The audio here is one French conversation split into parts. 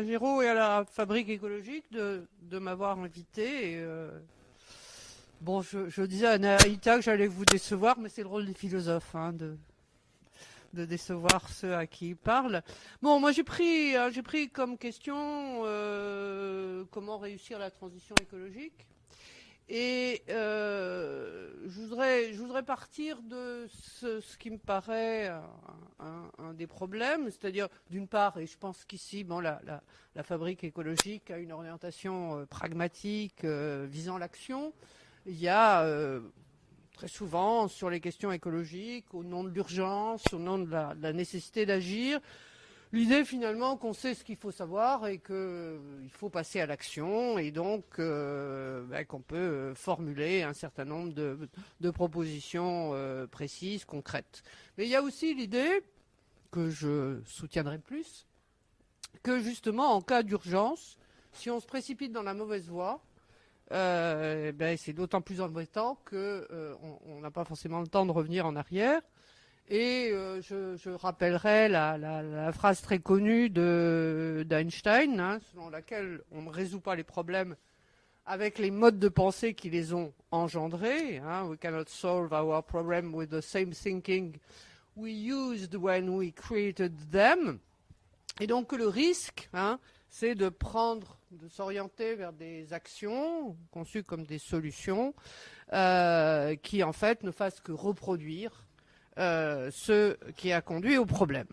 à, et à la Fabrique écologique de, m'avoir invité. Euh, bon, je, disais à Naïta que j'allais vous décevoir, mais c'est le rôle des philosophes hein, de, de décevoir ceux à qui ils parlent. Bon, moi j'ai pris, hein, j'ai pris comme question euh, comment réussir la transition écologique. Et euh, je, voudrais, partir de ce, qui me paraît un, des problèmes, c'est-à-dire d'une part, et je pense qu'ici, bon, la, fabrique écologique a une orientation euh, pragmatique visant l'action. Il y a très souvent sur les questions écologiques, au nom de l'urgence, au nom de la, nécessité d'agir. L'idée finalement qu'on sait ce qu'il faut savoir et qu'il euh, faut passer à l'action et donc euh, ben, qu'on peut euh, formuler un certain nombre de, propositions précises, concrètes. Mais il y a aussi l'idée que je soutiendrai plus, que justement en cas d'urgence, si on se précipite dans la mauvaise voie, euh, ben, c'est d'autant plus embêtant qu'on n'a pas forcément le temps de revenir en arrière. Et euh, je, rappellerai la, phrase très connue d'Einstein, hein, selon laquelle on ne résout pas les problèmes avec les modes de pensée qui les ont engendrés. Hein. We cannot solve our problem with the same thinking we used when we created them. Et donc le risque, hein, c'est de prendre, de s'orienter vers des actions conçues comme des solutions euh, qui en fait ne fassent que reproduire ce qui a conduit au problème.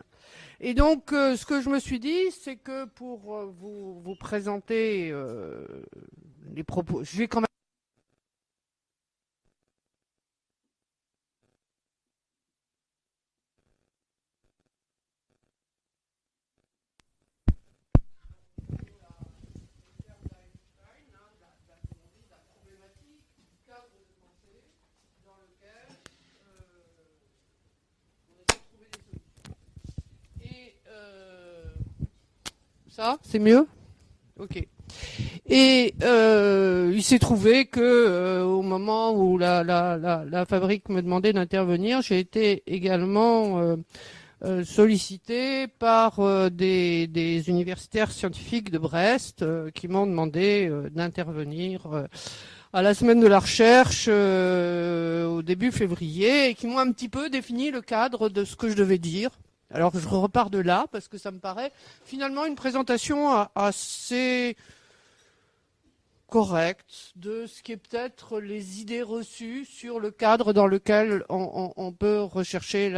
Et donc, euh, ce que je me suis dit, c'est que pour vous, vous présenter les propos, je vais quand même Ça, c'est mieux? Ok. Et euh, il s'est trouvé que euh, au moment où la, la, fabrique me demandait d'intervenir, j'ai été également euh, sollicité par des, des, universitaires scientifiques de Brest qui m'ont demandé d'intervenir à la semaine de la recherche au début février et qui m'ont un petit peu défini le cadre de ce que je devais dire. Alors je repars de là parce que ça me paraît finalement une présentation assez correcte de ce qui est peut-être les idées reçues sur le cadre dans lequel on, peut rechercher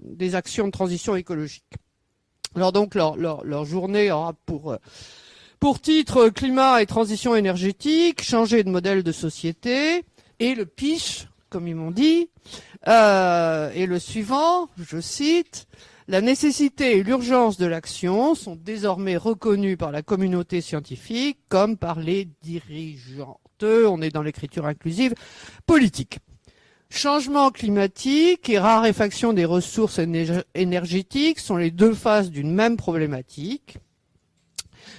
des actions de transition écologique. Alors donc leur, journée aura pour, pour titre climat et transition énergétique, changer de modèle de société et le pitch comme ils m'ont dit. Euh, et le suivant, je cite, la nécessité et l'urgence de l'action sont désormais reconnues par la communauté scientifique comme par les dirigeantes. On est dans l'écriture inclusive politique. Changement climatique et raréfaction des ressources énergétiques sont les deux faces d'une même problématique.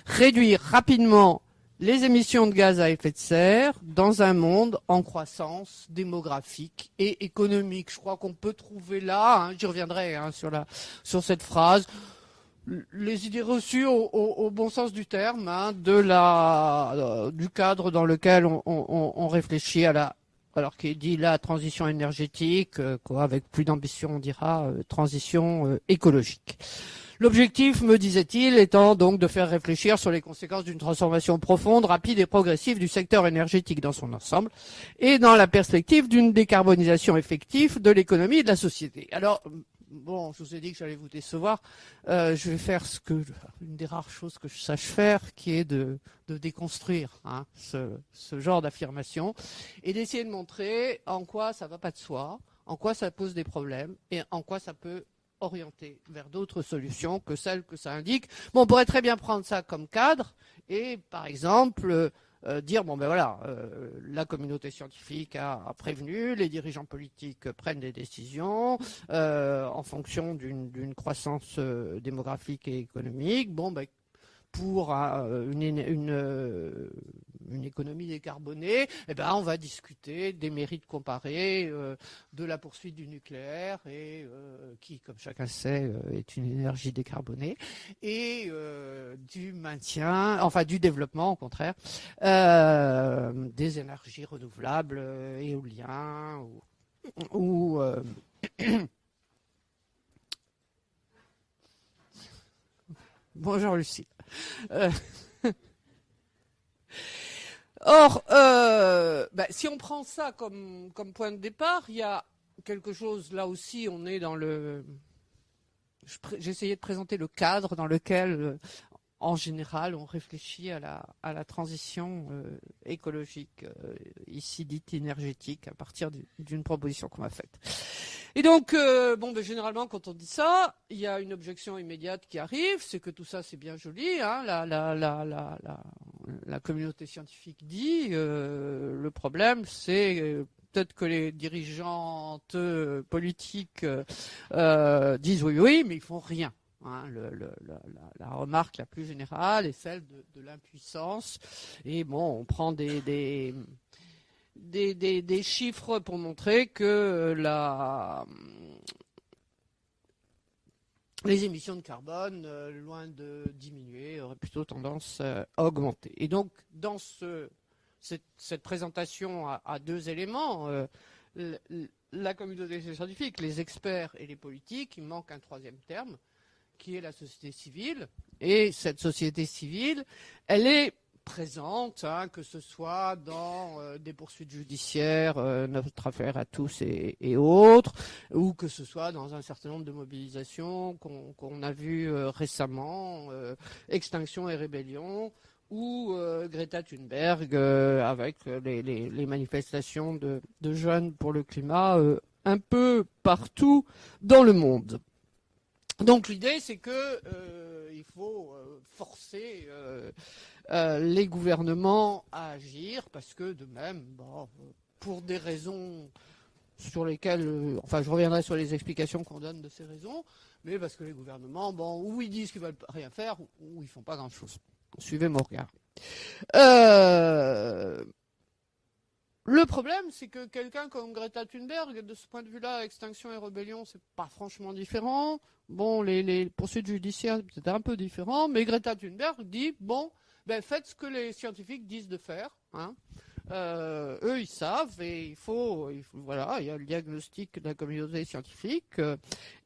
Réduire rapidement les émissions de gaz à effet de serre dans un monde en croissance démographique et économique. Je crois qu'on peut trouver là, hein, j'y reviendrai hein, sur, la, sur cette phrase, les idées reçues au, bon sens du terme, hein, de la, euh, du cadre dans lequel on, réfléchit à la, alors qu'il dit la transition énergétique, euh, quoi, avec plus d'ambition, on dira euh, transition écologique. L'objectif, me disait-il, étant donc de faire réfléchir sur les conséquences d'une transformation profonde, rapide et progressive du secteur énergétique dans son ensemble, et dans la perspective d'une décarbonisation effective de l'économie et de la société. Alors, bon, je vous ai dit que j'allais vous décevoir. Euh, je vais faire ce que une des rares choses que je sache faire, qui est de, déconstruire hein, ce, genre d'affirmation et d'essayer de montrer en quoi ça va pas de soi, en quoi ça pose des problèmes et en quoi ça peut orienter vers d'autres solutions que celles que ça indique. Bon, on pourrait très bien prendre ça comme cadre et, par exemple, euh, dire bon ben voilà, euh, la communauté scientifique a, prévenu, les dirigeants politiques prennent des décisions euh, en fonction d'une croissance démographique et économique. Bon ben pour une, une une économie décarbonée, eh ben, on va discuter des mérites comparés de la poursuite du nucléaire et qui, comme chacun sait, est une énergie décarbonée et du maintien, enfin du développement au contraire, des énergies renouvelables, éoliens ou, ou Bonjour Lucie. Or, euh, bah, si on prend ça comme, comme point de départ, il y a quelque chose, là aussi, on est dans le... J'essayais de présenter le cadre dans lequel euh, en général, on réfléchit à la, transition euh, écologique, euh, ici dite énergétique, à partir d'une proposition qu'on m'a faite. Et donc, euh, bon, ben, généralement, quand on dit ça, il y a une objection immédiate qui arrive, c'est que tout ça, c'est bien joli. Hein, la, la, communauté scientifique dit, le problème, c'est peut-être que les dirigeantes politiques disent oui, oui, mais ils font rien. Hein, la, remarque la plus générale est celle de, l'impuissance. Et bon, on prend des, chiffres pour montrer que les émissions de carbone, euh, loin de diminuer, auraient plutôt tendance euh, à augmenter. Et donc, dans ce, cette, présentation à, deux éléments, euh, la communauté scientifique, les experts et les politiques, il manque un troisième terme, qui est la société civile. Et cette société civile, elle est présente, hein, que ce soit dans euh, des poursuites judiciaires, euh, notre affaire à tous et, autres, ou que ce soit dans un certain nombre de mobilisations qu'on a vues euh, récemment, Extinction et Rébellion, ou Greta Thunberg, avec les, manifestations de, jeunes pour le climat un peu partout dans le monde. Donc l'idée, c'est que euh, faut euh, forcer euh, les gouvernements à agir, parce que de même, pour des raisons sur lesquelles, enfin, je reviendrai sur les explications qu'on donne de ces raisons, mais parce que les gouvernements, bon, ou ils disent qu'ils veulent rien faire, ou, ils font pas grand-chose. Suivez mon regard. Le problème, c'est que quelqu'un comme Greta Thunberg, de ce point de vue-là, Extinction et Rébellion, c'est pas franchement différent. Bon, les, poursuites judiciaires, c'est un peu différent, mais Greta Thunberg dit, bon, ben faites ce que les scientifiques disent de faire. Hein. Euh, eux, ils savent et il faut, voilà, il y a le diagnostic de la communauté scientifique euh,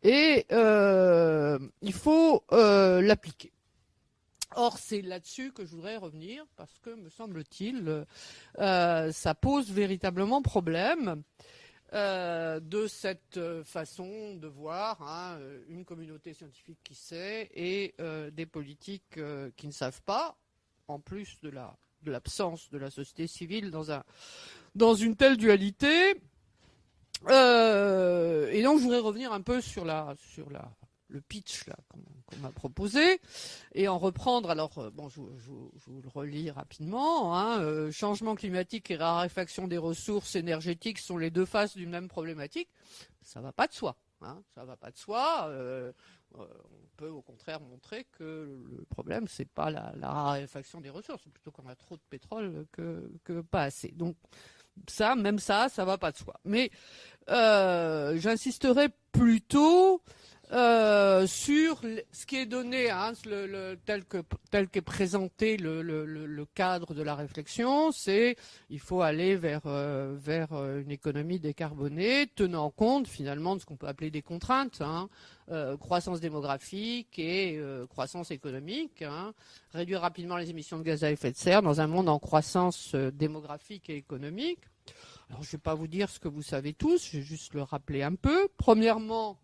et euh, il faut l'appliquer. Or, c'est là-dessus que je voudrais revenir parce que, me semble-t-il, euh, ça pose véritablement problème euh, de cette façon de voir hein, une communauté scientifique qui sait et euh, des politiques qui ne savent pas, en plus de la de l'absence de la société civile dans un dans une telle dualité. et donc, je voudrais revenir un peu sur la sur la le pitch qu'on m'a proposé. Et en reprendre alors euh, bon je, vous le relis rapidement hein, euh, changement climatique et raréfaction des ressources énergétiques sont les deux faces d'une même problématique. Ça va pas de soi hein, ça va pas de soi euh, on peut au contraire montrer que le problème c'est pas la, raréfaction des ressources c'est plutôt qu'on a trop de pétrole que, que pas assez. Donc ça même ça ça va pas de soi. Mais j'insisterai plutôt euh, sur ce qui est donné, hein, le, tel que qu'est présenté le, le, cadre de la réflexion, c'est il faut aller vers euh, vers euh, une économie décarbonée, tenant compte finalement de ce qu'on peut appeler des contraintes, hein, croissance démographique et croissance économique, hein, réduire rapidement les émissions de gaz à effet de serre dans un monde en croissance démographique et économique. Alors je ne vais pas vous dire ce que vous savez tous, je vais juste le rappeler un peu. Premièrement,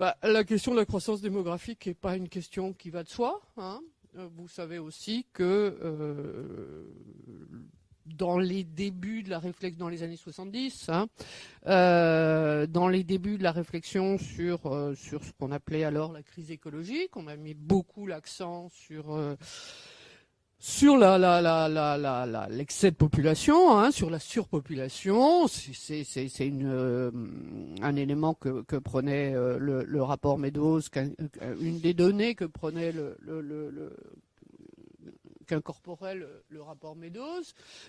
bah, la question de la croissance démographique n'est pas une question qui va de soi. Hein. Euh, vous savez aussi que euh, dans les débuts de la réflexion, dans les années 70, hein, euh, dans les débuts de la réflexion sur ce qu'on appelait alors la crise écologique, on a mis beaucoup l'accent sur sur la, la, la, la, l'excès de population, hein, sur la surpopulation, c'est, c'est, c'est une, euh, un élément que, que prenait euh, le, le, rapport Meadows, une des données que prenait le, le, le qu'incorporait le, rapport Meadows,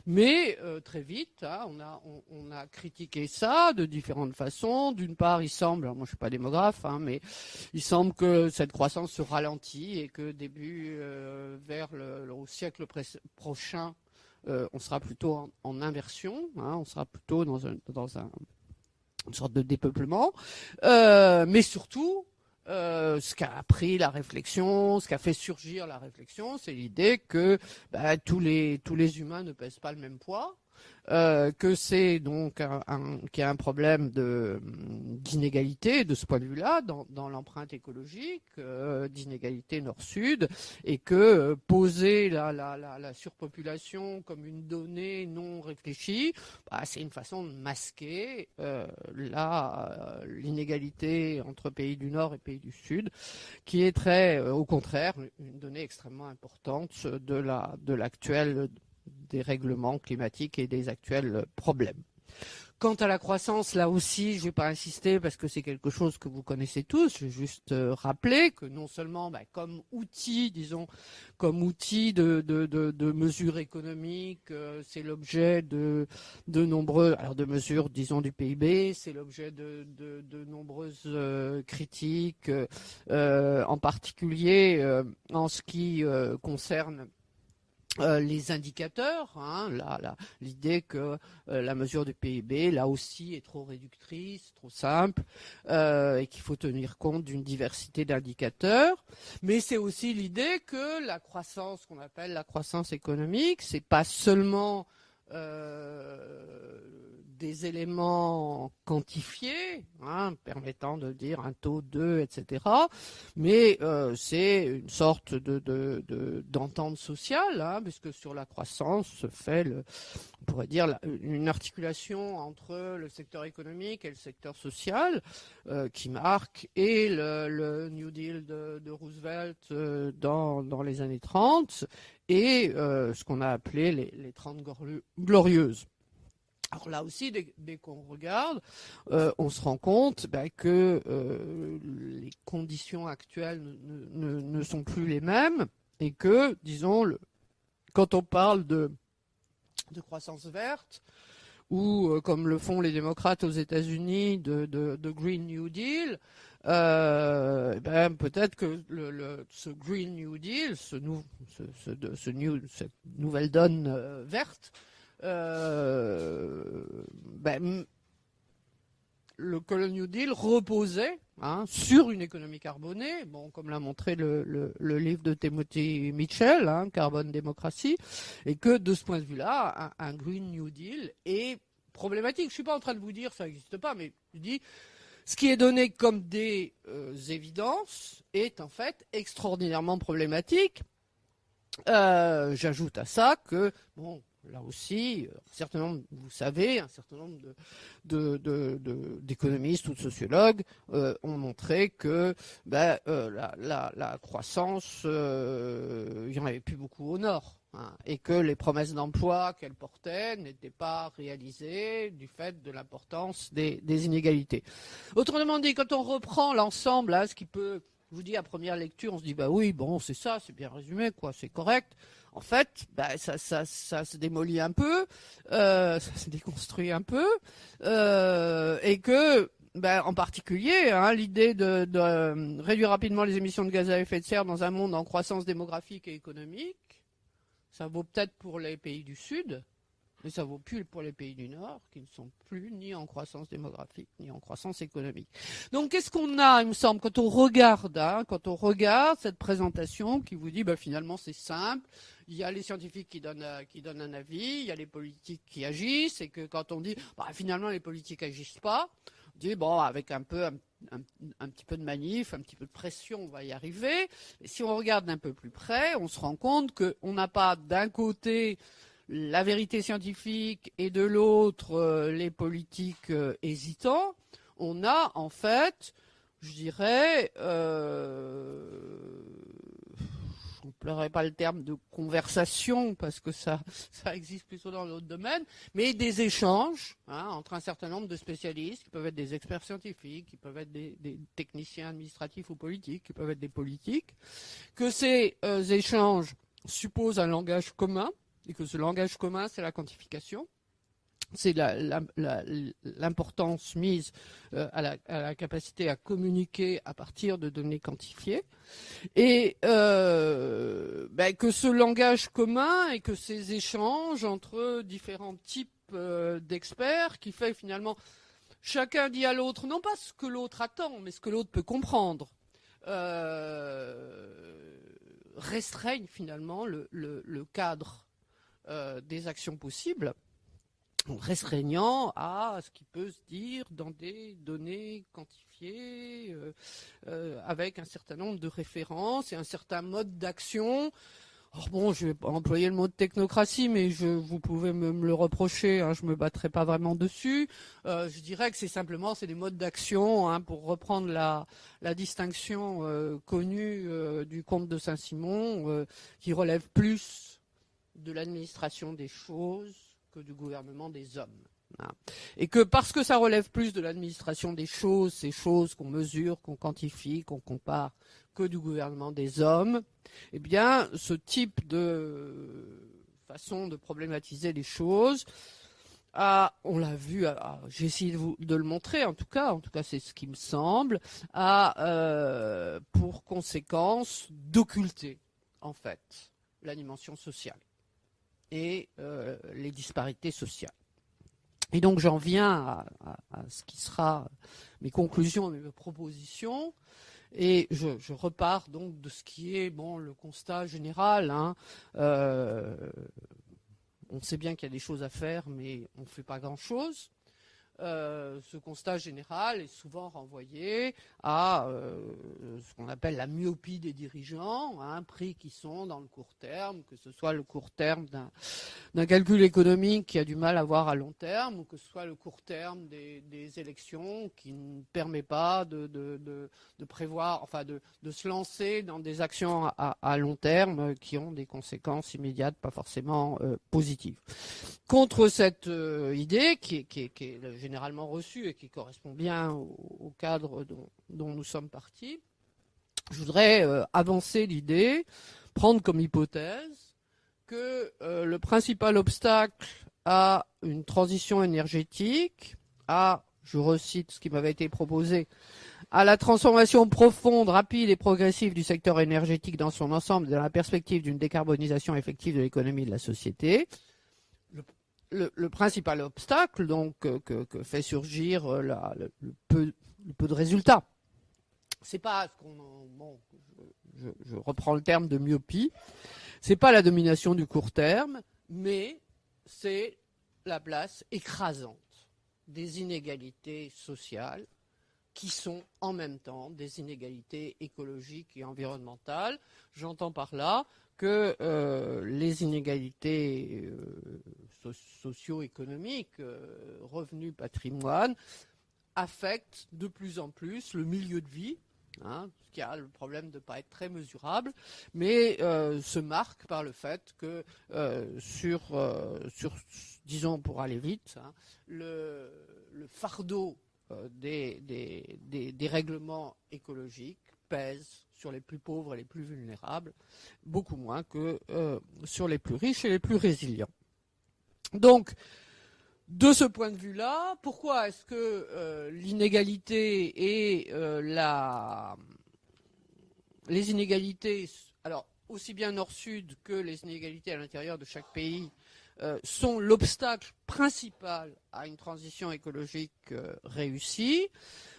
mais très vite, hein, on, a, critiqué ça de différentes façons. D'une part, il semble, moi je suis pas démographe, hein, mais il semble que cette croissance se ralentit et que début vers le, le, siècle prochain, on sera plutôt en, inversion, hein, on sera plutôt dans un, dans un une sorte de dépeuplement, euh, mais surtout, euh, ce qu'a appris la réflexion, ce qu'a fait surgir la réflexion, c'est l'idée que bah, tous les tous les humains ne pèsent pas le même poids, euh, que c'est donc qu'il y a un problème de d'inégalité de ce point de vue-là dans, l'empreinte écologique, euh, d'inégalité nord-sud, et que euh, poser la, la, la, la, surpopulation comme une donnée non réfléchie, bah, c'est une façon de masquer euh, l'inégalité entre pays du Nord et pays du Sud, qui est très, au contraire, une donnée extrêmement importante de la de des règlements climatiques et des actuels problèmes. Quant à la croissance, là aussi, je ne vais pas insister parce que c'est quelque chose que vous connaissez tous. Je vais juste euh, rappeler que non seulement bah, comme outil, disons, comme outil de, de, mesures économiques, euh, c'est l'objet de, de nombreux, alors de mesures, disons, du PIB, c'est l'objet de, de, nombreuses euh, critiques, en particulier en ce qui concerne euh, les indicateurs, hein, l'idée que euh, la mesure du PIB, là aussi, est trop réductrice, trop simple, euh, et qu'il faut tenir compte d'une diversité d'indicateurs. Mais c'est aussi l'idée que la croissance, qu'on appelle la croissance économique, c'est pas seulement des éléments quantifiés, hein, permettant de dire un taux 2, etc. Mais euh, c'est une sorte de, d'entente sociale, hein, puisque sur la croissance se fait, le, on pourrait dire, une articulation entre le secteur économique et le secteur social, euh, qui marque et le, New Deal de, Roosevelt euh, dans, dans les années 30 et ce qu'on a appelé les, les 30 glorieuses. Alors là aussi, dès, qu'on regarde, euh, on se rend compte bah, que euh, les conditions actuelles ne, sont plus les mêmes et que, disons, quand on parle de, croissance verte, ou euh, comme le font les démocrates aux États-Unis de, Green New Deal, ben, peut-être que ce Green New Deal, ce, cette nouvelle donne verte, ben, le Colonial New Deal reposait hein, sur une économie carbonée, bon, comme l'a montré le, livre de Timothy Mitchell, hein, Carbone Démocratie, et que de ce point de vue-là, un, Green New Deal est problématique. Je suis pas en train de vous dire ça n'existe pas, mais je dis ce qui est donné comme des euh, évidences est en fait extraordinairement problématique. Euh, j'ajoute à ça que bon, là aussi, un certain nombre, vous savez, un certain nombre d'économistes ou de sociologues euh, ont montré que ben, euh, la, croissance, euh, n'y en avait plus beaucoup au nord. Hein, et que les promesses d'emploi qu'elle portait n'étaient pas réalisées du fait de l'importance des, inégalités. Autrement dit, quand on reprend l'ensemble, hein, ce qui peut, vous dis à première lecture, on se dit bah oui, bon, c'est ça, c'est bien résumé, quoi, c'est correct en fait, bah, ça, ça, se démolit un peu, euh, ça se déconstruit un peu, euh, et que, bah, en particulier, hein, l'idée de, de, euh, réduire rapidement les émissions de gaz à effet de serre dans un monde en croissance démographique et économique, ça vaut peut-être pour les pays du Sud, mais ça vaut plus pour les pays du Nord, qui ne sont plus ni en croissance démographique, ni en croissance économique. Donc, qu'est-ce qu'on a, il me semble, quand on regarde, hein, quand on regarde cette présentation qui vous dit, bah, finalement, c'est simple. Il y a les scientifiques qui donnent, euh, qui donnent un avis, il y a les politiques qui agissent, et que quand on dit, bah, finalement, les politiques agissent pas, on dit, bon, avec un peu, un, petit peu de manif, un petit peu de pression, on va y arriver. Et si on regarde d'un peu plus près, on se rend compte qu'on n'a pas d'un côté la vérité scientifique et de l'autre euh, les politiques euh, hésitants, on a en fait, je dirais, euh, je n'emploierai pas le terme de conversation parce que ça, ça existe plutôt dans d'autres domaines, mais des échanges hein, entre un certain nombre de spécialistes qui peuvent être des experts scientifiques, qui peuvent être des, techniciens administratifs ou politiques, qui peuvent être des politiques, que ces échanges suppose un langage commun, et que ce langage commun, c'est la quantification. C'est l'importance mise euh, à, la, capacité à communiquer à partir de données quantifiées. Et euh, ben, que ce langage commun et que ces échanges entre différents types euh, d'experts qui fait finalement chacun dit à l'autre non pas ce que l'autre attend, mais ce que l'autre peut comprendre. restreignent finalement le cadre euh, des actions possibles, restreignant à ce qui peut se dire dans des données quantifiées, euh, euh, avec un certain nombre de références et un certain mode d'action. Or bon, je vais pas employer le mot technocratie, mais je, vous pouvez me, le reprocher, hein, je me battrai pas vraiment dessus. je dirais que c'est simplement c'est des modes d'action, hein, pour reprendre la distinction connue du comte de Saint-Simon, qui relève plus de l'administration des choses que du gouvernement des hommes. Hein. Et que parce que ça relève plus de l'administration des choses, ces choses qu'on mesure, qu'on quantifie, qu'on compare, que du gouvernement des hommes, eh bien, ce type de façon de problématiser les choses a, on l'a vu, j'ai essayé de, le montrer en tout cas, en tout cas c'est ce qui me semble, a euh, pour conséquence d'occulter en fait la dimension sociale et euh, les disparités sociales. Et donc j'en viens à, ce qui sera mes conclusions mes propositions. Et je, repars donc de ce qui est bon le constat général. Hein. Euh, on sait bien qu'il y a des choses à faire, mais on ne fait pas grand-chose. Euh, ce constat général est souvent renvoyé à euh, ce qu'on appelle la myopie des dirigeants, un hein, prix qui sont dans le court terme, que ce soit le court terme d'un calcul économique qui a du mal à voir à long terme, ou que ce soit le court terme des, élections qui ne permet pas de, prévoir, enfin de, se lancer dans des actions à, long terme qui ont des conséquences immédiates pas forcément euh, positives. Contre cette idée qui est généralement reçu et qui correspond bien au, cadre dont, nous sommes partis, je voudrais euh, avancer l'idée, prendre comme hypothèse que euh, le principal obstacle à une transition énergétique, à, je recite ce qui m'avait été proposé, à la transformation profonde, rapide et progressive du secteur énergétique dans son ensemble dans la perspective d'une décarbonisation effective de l'économie et de la société, le, principal obstacle donc que, fait surgir euh, le, peu, de résultats, c'est pas ce qu'on bon, je, reprends le terme de myopie, c'est pas la domination du court terme, mais c'est la place écrasante des inégalités sociales qui sont en même temps des inégalités écologiques et environnementales. J'entends par là que euh, les inégalités euh, socio-économiques, euh, revenus, patrimoine, affectent de plus en plus le milieu de vie, hein, qui a le problème de ne pas être très mesurable, mais se marque par le fait que sur, disons pour aller vite, hein, le, fardeau des règlements écologiques pèse sur les plus pauvres et les plus vulnérables, beaucoup moins que euh, sur les plus riches et les plus résilients. Donc, de ce point de vue-là, pourquoi est-ce que euh, l'inégalité et euh, les inégalités, alors aussi bien nord-sud que les inégalités à l'intérieur de chaque pays, sont l'obstacle principal à une transition écologique réussie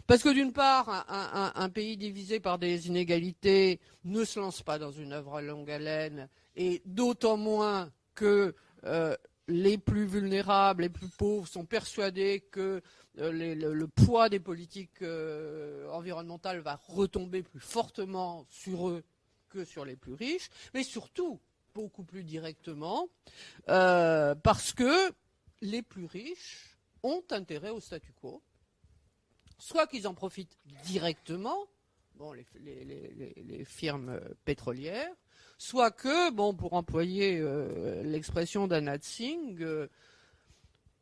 parce que d'une part, un, pays divisé par des inégalités ne se lance pas dans une œuvre à longue haleine, et d'autant moins que euh, les plus vulnérables, les plus pauvres sont persuadés que euh, le, poids des politiques euh, environnementales va retomber plus fortement sur eux que sur les plus riches, mais surtout, beaucoup plus directement, parce que les plus riches ont intérêt au statu quo, soit qu'ils en profitent directement, bon, les, firmes pétrolières, soit que, bon, pour employer euh, l'expression d'Anat Singh, euh,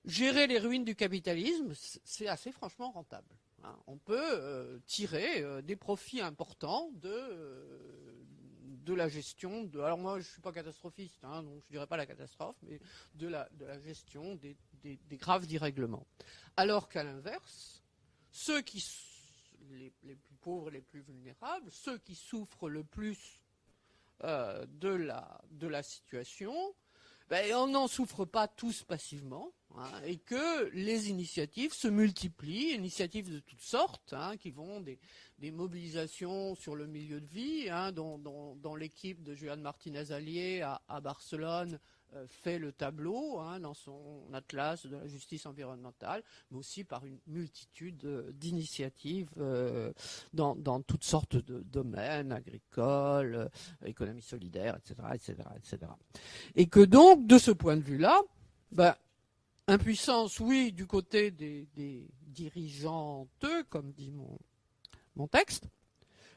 gérer les ruines du capitalisme, c'est assez franchement rentable. Hein. On peut euh, tirer des profits importants de, la gestion, de, alors moi je suis pas catastrophiste, hein, donc je dirais pas la catastrophe, mais de la, de la gestion des, des, graves dérèglements. Alors qu'à l'inverse, ceux qui, les, les, plus pauvres, les plus vulnérables, ceux qui souffrent le plus euh, de, la, situation, ben, on n'en souffre pas tous passivement, hein, et que les initiatives se multiplient, initiatives de toutes sortes, hein, qui vont des, mobilisations sur le milieu de vie, hein, l'équipe de Juan Martinez Allier à, Barcelone fait le tableau hein, dans son atlas de la justice environnementale, mais aussi par une multitude euh, d'initiatives euh, dans, toutes sortes de domaines, agricoles, économie solidaire, etc., etc., etc. Et que donc, de ce point de vue-là, ben, impuissance, oui, du côté des, des dirigeantes, comme dit mon, mon texte,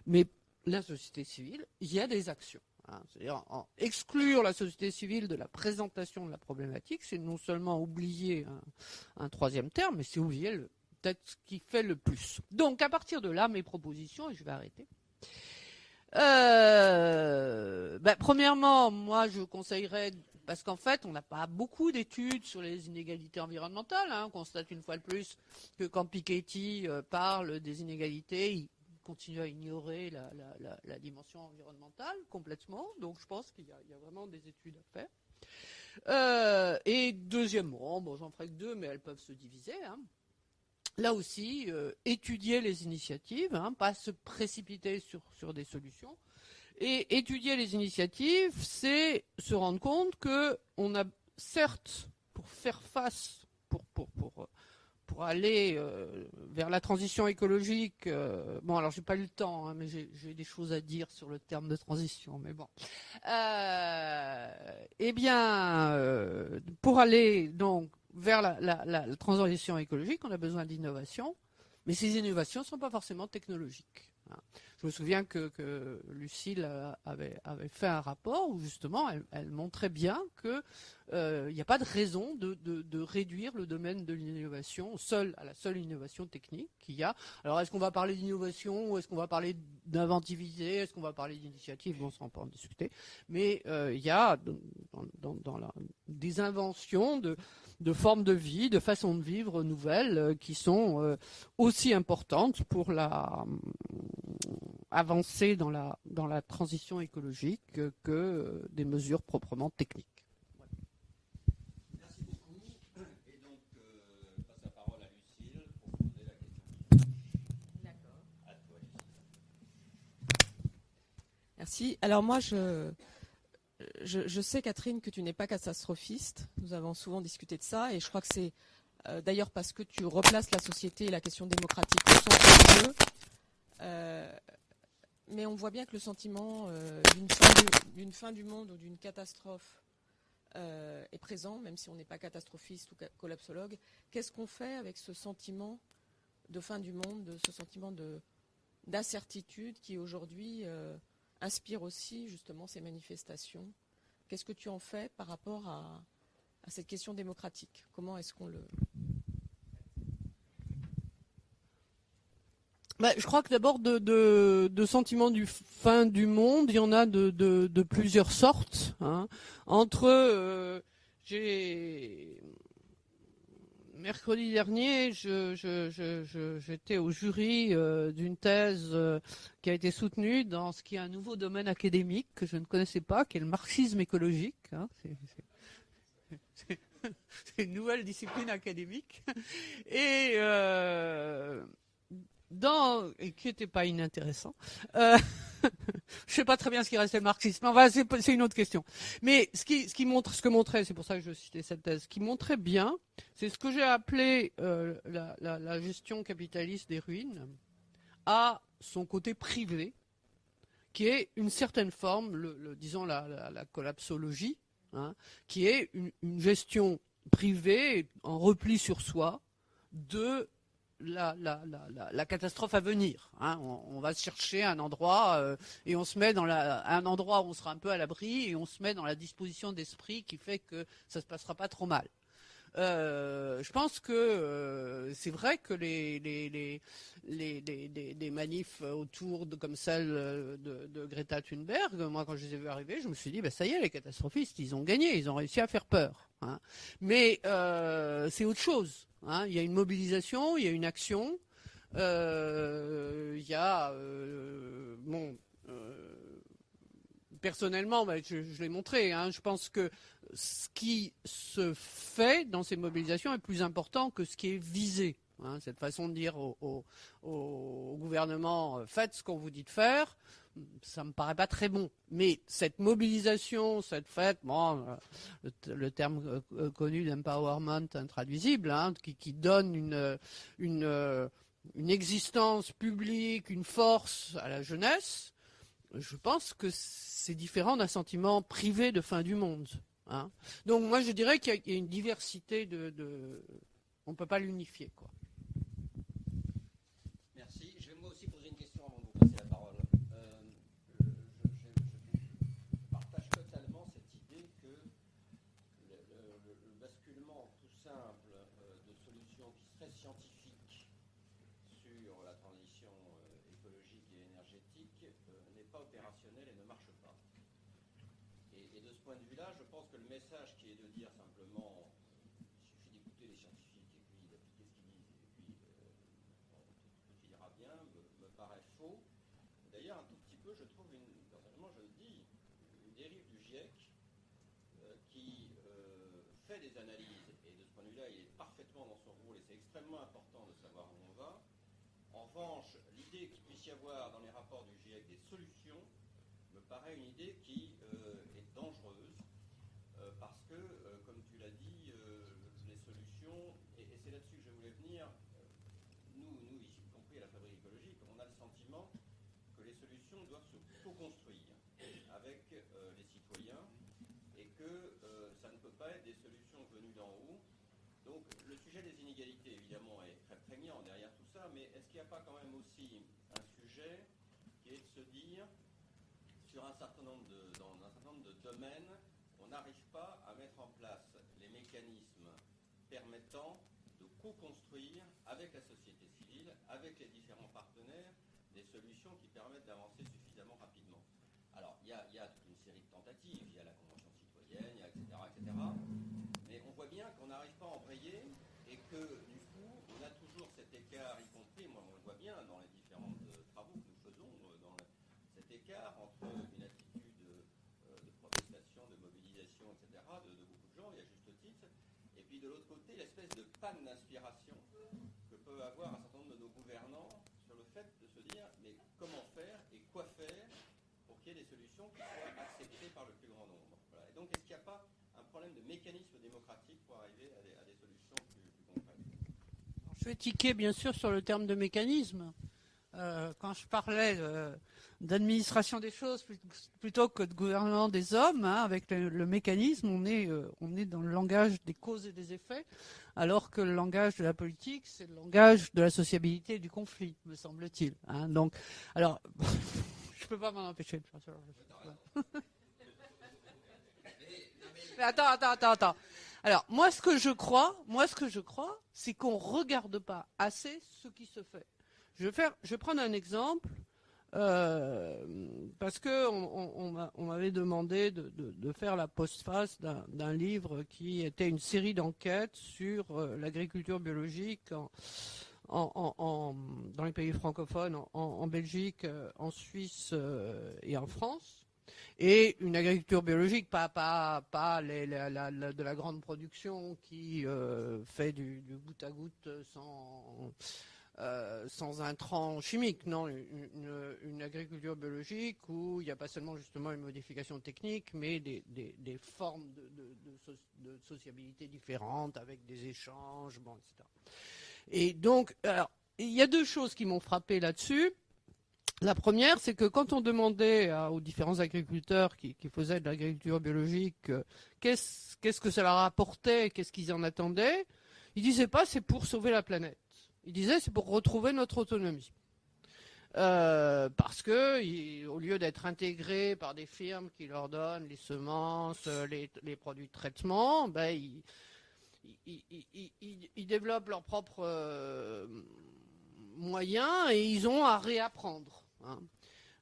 mais la société civile, il y a des actions. Hein, c'est-à-dire exclure la société civile de la présentation de la problématique, c'est non seulement oublier un, troisième terme, mais c'est oublier le, peut-être ce qui fait le plus. Donc à partir de là, mes propositions, et je vais arrêter. Euh, ben, premièrement, moi je conseillerais, parce qu'en fait on n'a pas beaucoup d'études sur les inégalités environnementales, hein. on constate une fois de plus que quand Piketty euh, parle des inégalités, continue à ignorer la, dimension environnementale complètement. Donc je pense qu'il y, a vraiment des études à faire. Euh, et deuxièmement, bon, j'en ferai que deux, mais elles peuvent se diviser. Hein. Là aussi, euh, étudier les initiatives, hein, pas se précipiter sur, sur des solutions. Et étudier les initiatives, c'est se rendre compte que on a certes, pour faire face, pour aller euh, vers la transition écologique, euh, bon alors j'ai pas eu le temps, hein, mais j'ai des choses à dire sur le terme de transition, mais bon. Euh, eh bien, pour aller donc vers la, transition écologique, on a besoin d'innovation, mais ces innovations ne sont pas forcément technologiques. Hein. Je me souviens que, Lucille avait, fait un rapport où justement elle, montrait bien qu'il n'y a pas de raison de, réduire le domaine de l'innovation à la seule innovation technique qu'il y a. Alors est-ce qu'on va parler d'innovation ou est-ce qu'on va parler d'inventivité? Est-ce qu'on va parler d'initiative? Bon, ça on peut en discuter. Mais il y a des inventions de de formes de vie, de façons de vivre nouvelles euh, qui sont euh, aussi importantes pour la euh, avancer dans la, dans la transition écologique que des mesures proprement techniques. Merci beaucoup. Et donc, je passe la parole à Lucille pour poser la question. D'accord. À toi, Lucille. Merci. Alors moi, je, je, sais, Catherine, que tu n'es pas catastrophiste. Nous avons souvent discuté de ça, et je crois que c'est euh, d'ailleurs parce que tu replaces la société et la question démocratique au jeu. Euh, mais on voit bien que le sentiment euh, d'une fin, du monde ou d'une catastrophe est présent, même si on n'est pas catastrophiste ou collapsologue. Qu'est-ce qu'on fait avec ce sentiment de fin du monde, de ce sentiment d'incertitude qui aujourd'hui inspire aussi justement ces manifestations? Qu'est-ce que tu en fais par rapport à, cette question démocratique? Comment est-ce qu'on le... Bah, je crois que d'abord de, sentiments du fin du monde, il y en a de, plusieurs sortes. Hein. Entre euh, j'ai mercredi dernier, j'étais au jury euh, d'une thèse euh, qui a été soutenue dans ce qui est un nouveau domaine académique que je ne connaissais pas, qui est le marxisme écologique. Hein. c'est une nouvelle discipline académique. Euh, et qui n'était pas inintéressant. Euh, je sais pas très bien ce qui restait le marxisme. Enfin, c'est une autre question. Mais ce qui, ce qui montre, ce que montrait, c'est pour ça que je citais cette thèse, ce qui montrait bien, c'est ce que j'ai appelé euh, la, gestion capitaliste des ruines à son côté privé, qui est une certaine forme, disons la, la collapsologie, hein, qui est une, une gestion privée en repli sur soi de la, catastrophe à venir. Hein. On, va chercher un endroit euh, et on se met dans un endroit où on sera un peu à l'abri et on se met dans la disposition d'esprit qui fait que ça se passera pas trop mal. Euh, je pense que euh, c'est vrai que les, manifs autour de comme celle de, de Greta Thunberg, moi quand je les ai vus arriver, je me suis dit, bah, ça y est, les catastrophistes, ils ont gagné, ils ont réussi à faire peur. hein. Mais euh, c'est autre chose. hein. Il y a une mobilisation, il y a une action. Euh, Il y a euh, bon. Personnellement, bah, je, l'ai montré. hein, je pense que ce qui se fait dans ces mobilisations est plus important que ce qui est visé. hein. cette façon de dire au, gouvernement euh, faites ce qu'on vous dit de faire, ça me paraît pas très bon. Mais cette mobilisation, cette fête, euh, le, terme euh, connu d'empowerment intraduisible, hein, qui, donne une existence publique, une force à la jeunesse, je pense que c'est différent d'un sentiment privé de fin du monde. hein. Donc moi je dirais qu'il y, a- une diversité de, de... on ne peut pas l'unifier. quoi. Merci. Je vais moi aussi poser une question avant de vous passer la parole. Euh, je, je- je- je partage totalement cette idée que le, le- le- le basculement tout simple euh, de solutions qui seraient scientifiques sur la transition euh, écologique et énergétique euh, n'est pas opérationnel et ne marche pas. Et, de ce point de vue-là, je pense que le message qui est de dire simplement il suffit d'écouter les scientifiques et puis d'appliquer ce qu'ils disent et puis euh, tout, ira bien me, paraît faux. D'ailleurs, un tout petit peu, je trouve, une, personnellement, je le dis, une dérive du GIEC euh, qui euh, fait des analyses, et de ce point de vue-là, il est parfaitement dans son rôle, et c'est extrêmement important de savoir où on va. En revanche, l'idée qu'il puisse y avoir dans les rapports du GIEC des solutions paraît une idée qui euh, est dangereuse, euh, parce que, euh, comme tu l'as dit, les solutions, et, c'est là-dessus que je voulais venir, nous, nous, y compris à la fabrique écologique, on a le sentiment que les solutions doivent se co-construire avec les citoyens et que ça ne peut pas être des solutions venues d'en haut. Donc le sujet des inégalités, évidemment, est très prégnant derrière tout ça, mais est-ce qu'il n'y a pas quand même aussi un sujet qui est de se dire, sur un certain nombre de, domaines, on n'arrive pas à mettre en place les mécanismes permettant de co-construire avec la société civile, avec les différents partenaires, des solutions qui permettent d'avancer suffisamment rapidement. Alors, il y, a, toute une série de tentatives, il y a la Convention citoyenne, etc., etc. Mais on voit bien qu'on n'arrive pas à embrayer et que, du coup, on a toujours cet écart, y compris, moi, on le voit bien dans les différents euh, travaux que nous faisons, euh, dans le- cet entre une attitude euh, de protestation, de mobilisation, etc., de, beaucoup de gens, et à juste titre, et puis de l'autre côté, l'espèce de panne d'inspiration que peuvent avoir un certain nombre de nos gouvernants sur le fait de se dire mais comment faire et quoi faire pour qu'il y ait des solutions qui soient acceptées par le plus grand nombre. Et donc est-ce qu'il n'y a pas un problème de mécanisme démocratique pour arriver à des, solutions plus, plus concrètes? Je vais tiquer bien sûr sur le terme de mécanisme. Euh, quand je parlais euh, d'administration des choses plut- plutôt que de gouvernement des hommes, hein, avec le, mécanisme, on est, euh, on est dans le langage des causes et des effets, alors que le langage de la politique, c'est le langage de la sociabilité et du conflit, me semble-t-il. hein. Donc, alors, je peux pas m'en empêcher. Mais attends, attends, attends, attends. Alors, moi, ce que je crois, moi, ce que je crois, c'est qu'on regarde pas assez ce qui se fait. Je vais faire, je vais prendre un exemple, euh, parce que on, on- on m'a- on m'avait demandé de, faire la postface d'un livre qui était une série d'enquêtes sur euh, l'agriculture biologique dans les pays francophones, en, Belgique, euh, en Suisse et en France. Et une agriculture biologique, pas, pas, pas de la grande production qui fait du, du goutte à goutte sans, euh, sans intrants chimiques, non, une, agriculture biologique où il n'y a pas seulement justement une modification technique, mais des, formes de, de- de so- de sociabilité différentes avec des échanges, etc. Et donc, il y a deux choses qui m'ont frappé là-dessus. La première, c'est que quand on demandait aux différents agriculteurs qui, faisaient de l'agriculture biologique euh, qu'est-ce qu'est-ce que ça leur apportait, qu'est-ce qu'ils en attendaient, ils disaient pas c'est pour sauver la planète. Ils disaient c'est pour retrouver notre autonomie. Euh, parce que au lieu d'être intégrés par des firmes qui leur donnent les semences, euh, les, produits de traitement, ben, ils, développent leurs propres euh, moyens et ils ont à réapprendre. Hein.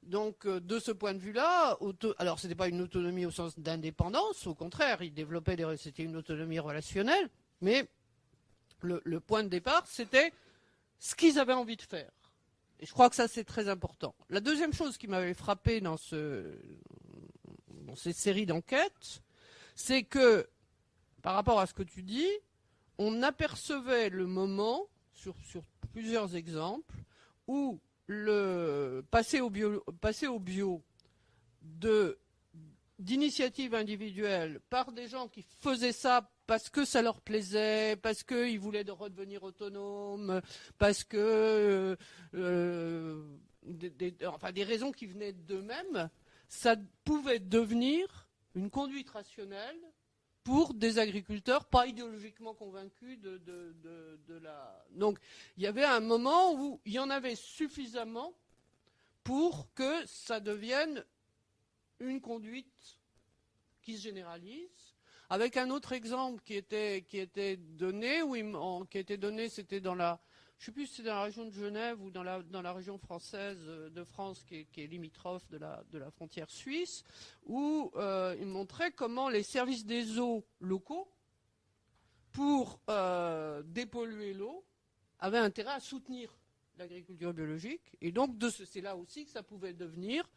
Donc, de ce point de vue-là, alors ce n'était pas une autonomie au sens d'indépendance, au contraire, ils développaient c'était une autonomie relationnelle, mais le point de départ, c'était ce qu'ils avaient envie de faire. Et je crois que ça, c'est très important. La deuxième chose qui m'avait frappé dans, ce, dans cette série d'enquêtes, c'est que, par rapport à ce que tu dis, on apercevait le moment, sur, plusieurs exemples, où le passer au bio, au d'initiatives individuelles par des gens qui faisaient ça parce que ça leur plaisait, parce qu'ils voulaient de redevenir autonomes, parce que euh, euh, des, enfin des raisons qui venaient d'eux-mêmes, ça pouvait devenir une conduite rationnelle pour des agriculteurs pas idéologiquement convaincus de, de, la. Donc il y avait un moment où il y en avait suffisamment pour que ça devienne une conduite qui se généralise. Avec un autre exemple qui était, qui était donné, où qui était donné, c'était dans la, je sais plus si c'est dans la région de Genève ou dans la, dans la région française euh, de France qui est, limitrophe de la, de la frontière suisse, où euh, il montrait comment les services des eaux locaux, pour euh, dépolluer l'eau, avaient intérêt à soutenir l'agriculture biologique. Et donc, c'est là aussi que ça pouvait devenir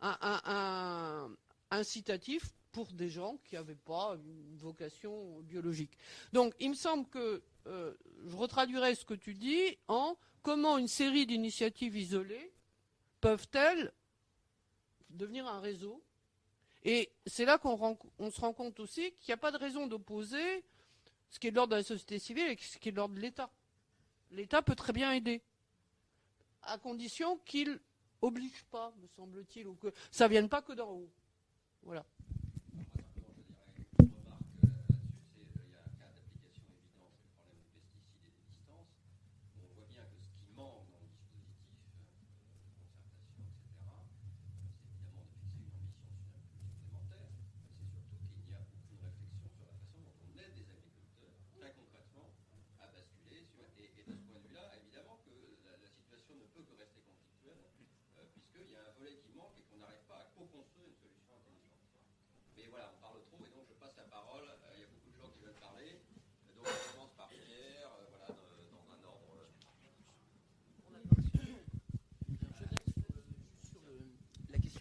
un, un incitatif pour des gens qui n'avaient pas une vocation biologique. Donc, il me semble que euh, je retraduirais ce que tu dis en comment une série d'initiatives isolées peuvent-elles devenir un réseau Et c'est là qu'on se rend compte aussi qu'il n'y a pas de raison d'opposer ce qui est de l'ordre de la société civile et ce qui est de l'ordre de l'État. L'État peut très bien aider, à condition qu'il oblige pas, me semble-t-il, ou que ça ne vienne pas que d'en haut. Voilà.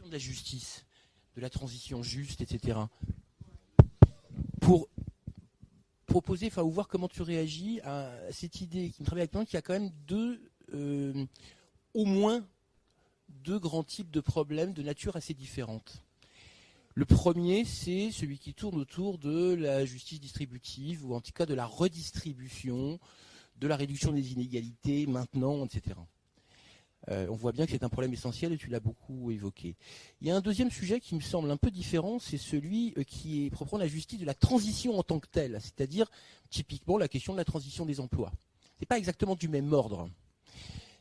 De la justice, de la transition juste, etc. Pour proposer, enfin, ou voir comment tu réagis à cette idée qui me travaille actuellement, qu'il y a quand même deux, euh, au moins deux grands types de problèmes de nature assez différente. Le premier, c'est celui qui tourne autour de la justice distributive, ou en tout cas de la redistribution, de la réduction des inégalités maintenant, etc. Euh, on voit bien que c'est un problème essentiel et tu l'as beaucoup évoqué. Il y a un deuxième sujet qui me semble un peu différent, c'est celui euh, qui est proprement la justice de la transition en tant que telle, c'est-à-dire typiquement la question de la transition des emplois. Ce n'est pas exactement du même ordre.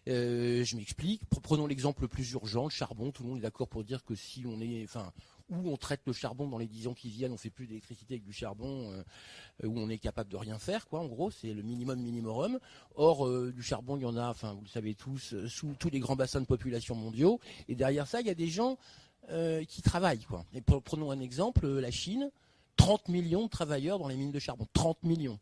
Euh, je m'explique. Prenons l'exemple le plus urgent, le charbon. Tout le monde est d'accord pour dire que si on est, enfin, où on traite le charbon dans les dix ans qui viennent, on fait plus d'électricité avec du charbon, euh, où on est capable de rien faire, quoi. En gros, c'est le minimum minimum. Or, euh, du charbon, il y en a, enfin, vous le savez tous, euh, sous tous les grands bassins de population mondiaux. Et derrière ça, il y a des gens qui travaillent, quoi. Et prenons un exemple, la Chine, 30 millions de travailleurs dans les mines de charbon, 30 millions.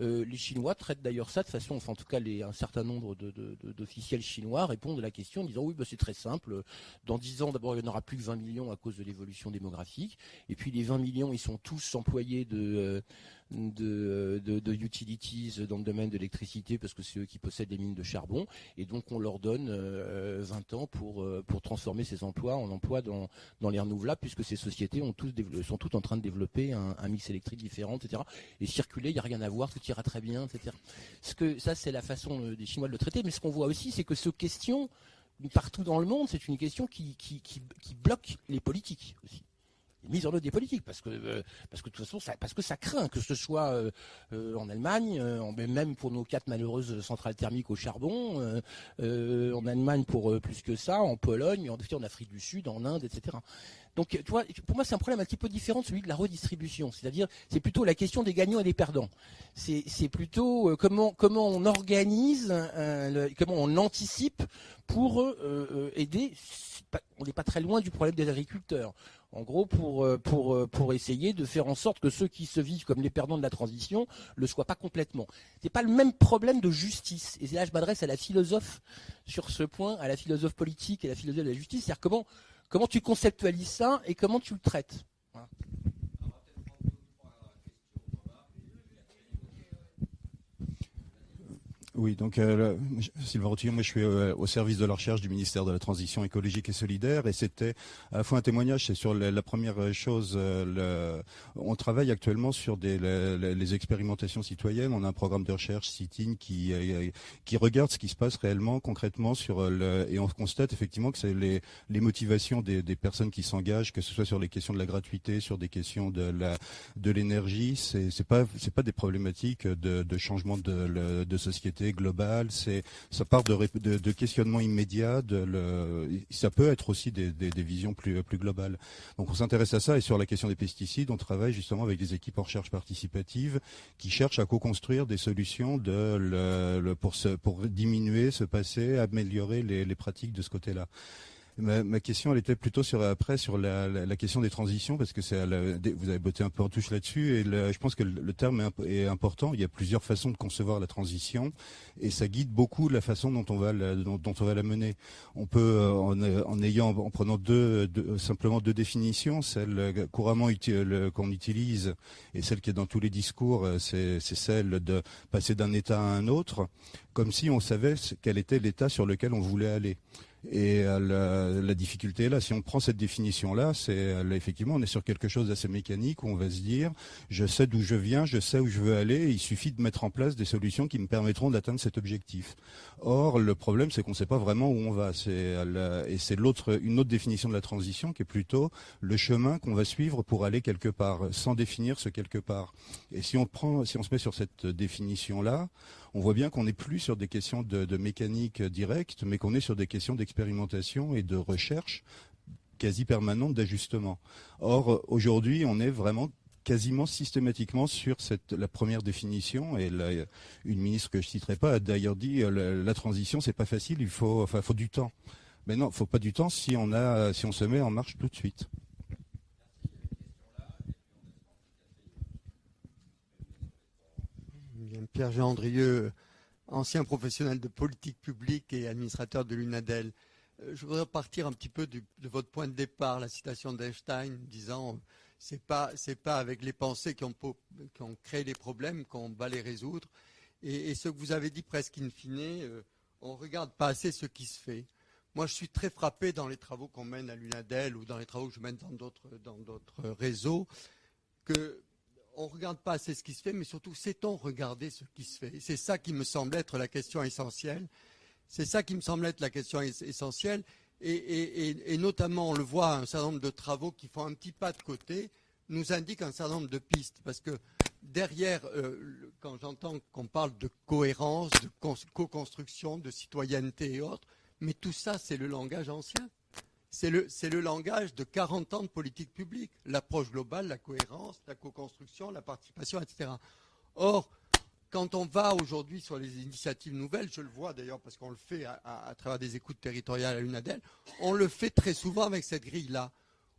Euh, les Chinois traitent d'ailleurs ça de façon, enfin en tout cas un certain nombre d'officiels chinois répondent à la question en disant oui bah, c'est très simple, dans 10 ans d'abord il n'y en aura plus que 20 millions à cause de l'évolution démographique, et puis les 20 millions ils sont tous employés de, de, de, utilities dans le domaine de l'électricité parce que c'est eux qui possèdent les mines de charbon et donc on leur donne 20 euh, ans pour, euh, pour transformer ces emplois en emplois dans, dans les renouvelables puisque ces sociétés ont tous sont toutes en train de développer un, mix électrique différent, etc. Et circuler, il n'y a rien à voir, tout ira très bien, etc. Ce que, ça, c'est la façon euh, des Chinois de le traiter, mais ce qu'on voit aussi, c'est que ce question, partout dans le monde, c'est une question qui, qui, qui bloque les politiques aussi mise en œuvre des politiques, parce que euh, parce que de toute façon, ça, parce que ça craint que ce soit euh, euh, en Allemagne, même pour nos quatre malheureuses centrales thermiques au charbon, en Allemagne pour plus que ça, en Pologne, en, en Afrique du Sud, en Inde, etc. Donc, tu vois, pour moi, c'est un problème un petit peu différent de celui de la redistribution. C'est-à-dire, c'est plutôt la question des gagnants et des perdants. C'est plutôt comment comment on organise, comment on anticipe pour aider. on n'est pas très loin du problème des agriculteurs. En gros, pour, pour, pour essayer de faire en sorte que ceux qui se vivent comme les perdants de la transition le soient pas complètement. C'est pas le même problème de justice. Et là, je m'adresse à la philosophe sur ce point, à la philosophe politique et à la philosophe de la justice. C'est-à-dire comment Comment tu conceptualises ça et comment tu le traites Oui, donc euh, Sylvain Rotillon, moi je suis euh, au service de la recherche du ministère de la Transition écologique et solidaire et c'était à la fois un témoignage, c'est sur la, première chose, euh, on travaille actuellement sur des, les, expérimentations citoyennes, on a un programme de recherche CITIN qui, regarde ce qui se passe réellement, concrètement sur le, et on constate effectivement que c'est les, motivations des, personnes qui s'engagent, que ce soit sur les questions de la gratuité, sur des questions de l'énergie, c'est pas pas des problématiques de, changement de société global, c'est ça part de, de, questionnements immédiats, de ça peut être aussi des, visions plus, globales. Donc on s'intéresse à ça et sur la question des pesticides, on travaille justement avec des équipes en recherche participative qui cherchent à co-construire des solutions de pour, diminuer ce passé, améliorer les pratiques de ce côté-là. Ma, question, elle était plutôt sur après sur la, question des transitions parce que c'est vous avez botté un peu en touche là-dessus et je pense que le, terme est, important. Il y a plusieurs façons de concevoir la transition et ça guide beaucoup la façon dont on va la, dont, on va la mener. On peut euh, en, ayant en prenant deux, simplement deux définitions, celle couramment qu'on utilise et celle qui est dans tous les discours, euh, c'est celle de passer d'un état à un autre, comme si on savait quel était l'état sur lequel on voulait aller. Et euh, la, difficulté est là. Si on prend cette définition-là, c'est euh, effectivement on est sur quelque chose d'assez mécanique où on va se dire je sais d'où je viens, je sais où je veux aller. il suffit de mettre en place des solutions qui me permettront d'atteindre cet objectif. Or, le problème, c'est qu'on ne sait pas vraiment où on va. Euh, et c'est l'autre, une autre définition de la transition qui est plutôt le chemin qu'on va suivre pour aller quelque part, sans définir ce quelque part. Et si on prend, si on se met sur cette définition-là, on voit bien qu'on n'est plus sur des questions de, mécanique directe, mais qu'on est sur des questions d'expérimentation et de recherche quasi permanente d'ajustement. Or, aujourd'hui, on est vraiment quasiment systématiquement sur la première définition. Et une ministre que je citerai pas a d'ailleurs dit euh, la, transition c'est pas facile, il faut, du temps. Mais non, il faut pas du temps si on se met en marche tout de suite. Pierre-Jean Andrieux, ancien professionnel de politique publique et administrateur de l'UNADEL. Euh, je voudrais partir un petit peu de votre point de départ, la citation d'Einstein disant c'est pas pas avec les pensées qui ont, créé les problèmes qu'on va les résoudre. Et, ce que vous avez dit presque in fine, euh, on regarde pas assez ce qui se fait. Moi, je suis très frappé dans les travaux qu'on mène à l'UNADEL ou dans les travaux que je mène dans d'autres dans d'autres réseaux que on ne regarde pas assez ce qui se fait, mais surtout, sait-on regarder ce qui se fait? C'est ça qui me semble être la question essentielle. C'est ça qui me semble être la question essentielle. Et, notamment, on le voit, un certain nombre de travaux qui font un petit pas de côté, nous indiquent un certain nombre de pistes. Parce que derrière, euh, quand j'entends qu'on parle de cohérence, de co-construction, de citoyenneté et autres, mais tout ça, c'est le langage ancien c'est le, langage de 40 ans de politique publique, l'approche globale, la cohérence, la co-construction, la participation, etc. Or, quand on va aujourd'hui sur les initiatives nouvelles, je le vois d'ailleurs parce qu'on le fait à, travers des écoutes territoriales à l'UNADEL, on le fait très souvent avec cette grille-là.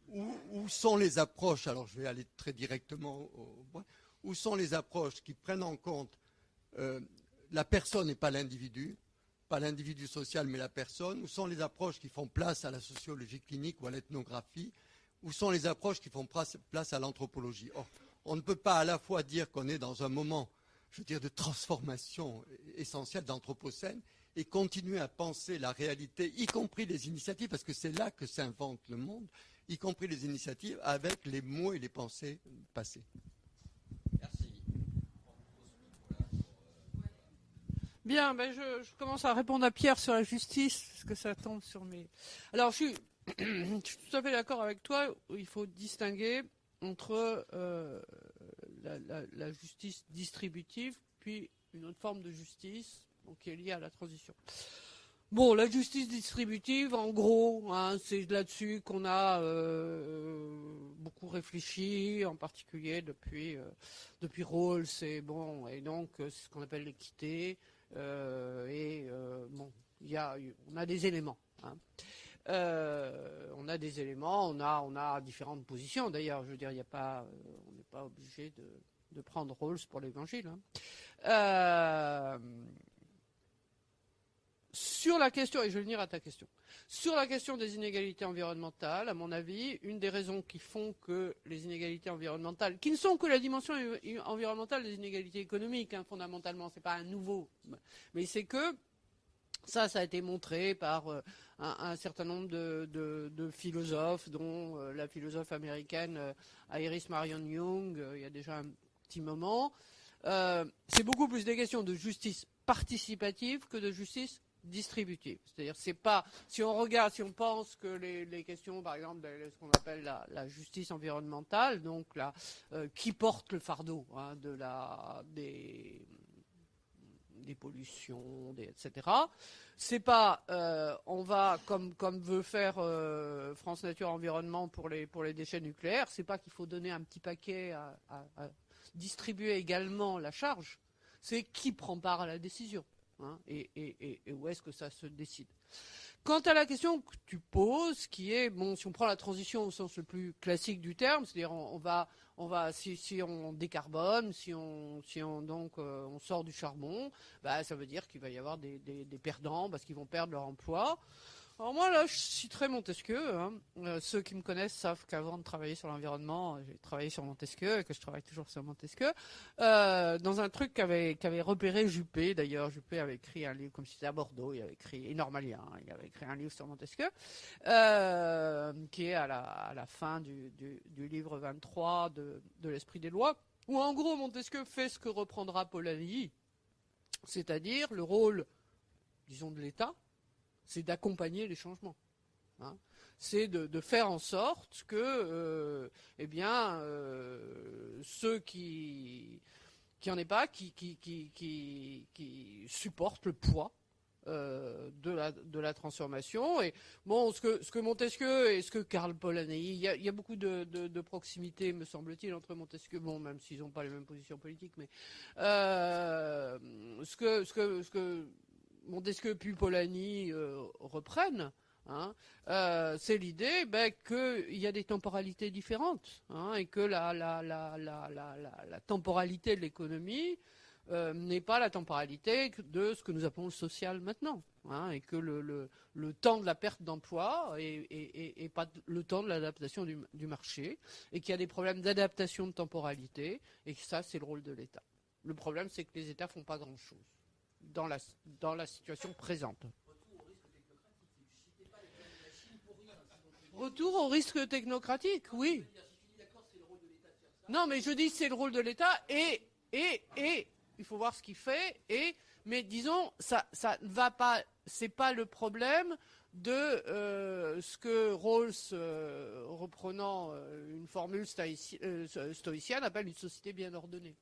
Où, sont les approches Alors je vais aller très directement au. Où sont les approches qui prennent en compte euh, la personne et pas l'individu pas l'individu social mais la personne Où sont les approches qui font place à la sociologie clinique ou à l'ethnographie Où sont les approches qui font place à l'anthropologie on ne peut pas à la fois dire qu'on est dans un moment, je veux dire, de transformation essentielle d'anthropocène et continuer à penser la réalité, y compris les initiatives, parce que c'est là que s'invente le monde, y compris les initiatives, avec les mots et les pensées passées. Bien, ben je, commence à répondre à Pierre sur la justice, parce que ça tombe sur mes. Alors, je suis, tout à fait d'accord avec toi. Il faut distinguer entre euh, la, justice distributive, puis une autre forme de justice qui est liée à la transition. Bon, la justice distributive, en gros, hein, c'est là-dessus qu'on a euh, beaucoup réfléchi, en particulier depuis euh, depuis Rawls et bon, et donc c'est ce qu'on appelle l'équité. Euh, et euh, bon, y a, on a des éléments. hein. Euh, on a des éléments, on a on a différentes positions. D'ailleurs, je veux dire, il a pas, on n'est pas obligé de, prendre Rawls pour l'Évangile. hein. Sur la question, et je vais venir à ta question, sur la question des inégalités environnementales, à mon avis, une des raisons qui font que les inégalités environnementales, qui ne sont que la dimension environnementale des inégalités économiques, hein, fondamentalement, c'est pas un nouveau, mais c'est que ça, ça a été montré par euh, un, certain nombre de, philosophes, dont euh, la philosophe américaine euh, Iris Marion Young, il y a déjà un petit moment. C'est beaucoup plus des questions de justice participative que de justice distributive. C'est-à-dire, c'est pas si on regarde, si on pense que les, questions, par exemple, de ce qu'on appelle la, justice environnementale, donc la, euh, qui porte le fardeau hein, de la des pollutions, des, etc. C'est pas, euh, on va comme comme veut faire euh, France Nature Environnement pour les pour les déchets nucléaires. C'est pas qu'il faut donner un petit paquet à distribuer également la charge. C'est qui prend part à la décision hein, et, où est-ce que ça se décide. Quant à la question que tu poses, qui est bon, si on prend la transition au sens le plus classique du terme, c'est-à-dire on, va, on va, si, on décarbone, si on, si on donc euh, on sort du charbon, bah, ça veut dire qu'il va y avoir des perdants parce qu'ils vont perdre leur emploi. Alors moi là, je citerai Montesquieu. hein. Euh, ceux qui me connaissent savent qu'avant de travailler sur l'environnement, j'ai travaillé sur Montesquieu et que je travaille toujours sur Montesquieu. Euh, dans un truc qu'avait repéré Juppé, d'ailleurs, Juppé avait écrit un livre, comme c'était à Bordeaux, il avait écrit, Normalien, hein, il avait écrit un livre sur Montesquieu, euh, qui est à la, à la fin du, du, du livre 23 de, de l'Esprit des lois, où en gros Montesquieu fait ce que reprendra Polanyi, c'est-à-dire le rôle, disons, de l'État, c'est d'accompagner les changements. hein. C'est de, faire en sorte que, euh, eh bien, euh, ceux qui qui en pas, qui, qui, qui, qui, supportent le poids euh, de, la, de la transformation. Et bon, ce que, ce que Montesquieu et ce que Karl Polanyi, il y a, beaucoup de, de, proximité, me semble-t-il, entre Montesquieu, bon, même s'ils n'ont pas les mêmes positions politiques, mais ce, que, ce, que, ce que Montesquieu puis Polanyi euh, reprennent, hein, euh, c'est l'idée ben, qu'il y a des temporalités différentes hein, et que la, temporalité de l'économie euh, n'est pas la temporalité de ce que nous appelons le social maintenant. hein, et que le, temps de la perte d'emploi est, est- est- est pas le temps de l'adaptation du, marché et qu'il y a des problèmes d'adaptation de temporalité et que ça, c'est le rôle de l'État. Le problème, c'est que les États font pas grand-chose dans la, dans la situation présente. Retour au risque technocratique, oui. Non, mais je dis c'est le rôle de l'État et, et, et, il faut voir ce qu'il fait et, mais disons, ça, ça ne va pas, c'est pas le problème de euh, ce que Rawls, euh, reprenant euh, une formule stoïci- stoïcienne, appelle une société bien ordonnée.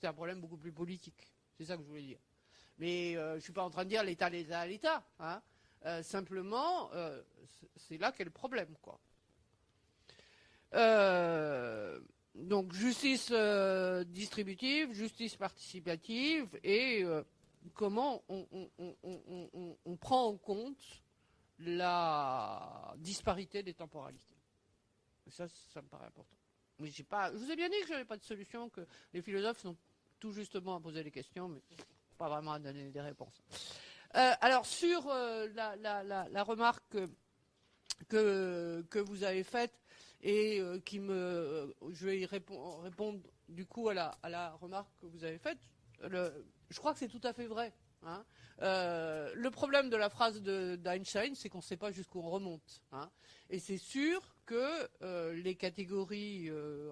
C'est un problème beaucoup plus politique. C'est ça que je voulais dire. Mais euh, je suis pas en train de dire l'État, l'État, l'État. Hein. Euh, simplement, euh, c'est- là qu'est le problème, quoi. Donc justice distributive, justice participative et comment on, prend en compte la disparité des temporalités. Et ça, ça me paraît important. Mais j'ai pas, je vous ai bien dit que j'avais pas de solution, que les philosophes sont tout justement à poser des questions, pas vraiment à donner des réponses. Euh, alors sur euh, la, la- la- la remarque que, que, vous avez faite et euh, qui me, je vais y répon- répondre du coup à la, à la remarque que vous avez faite. Je crois que c'est tout à fait vrai. Hein. Euh, le problème de la phrase de- d'Einstein, c'est qu'on ne sait pas jusqu'où on remonte. hein. Et c'est sûr que euh, les catégories euh,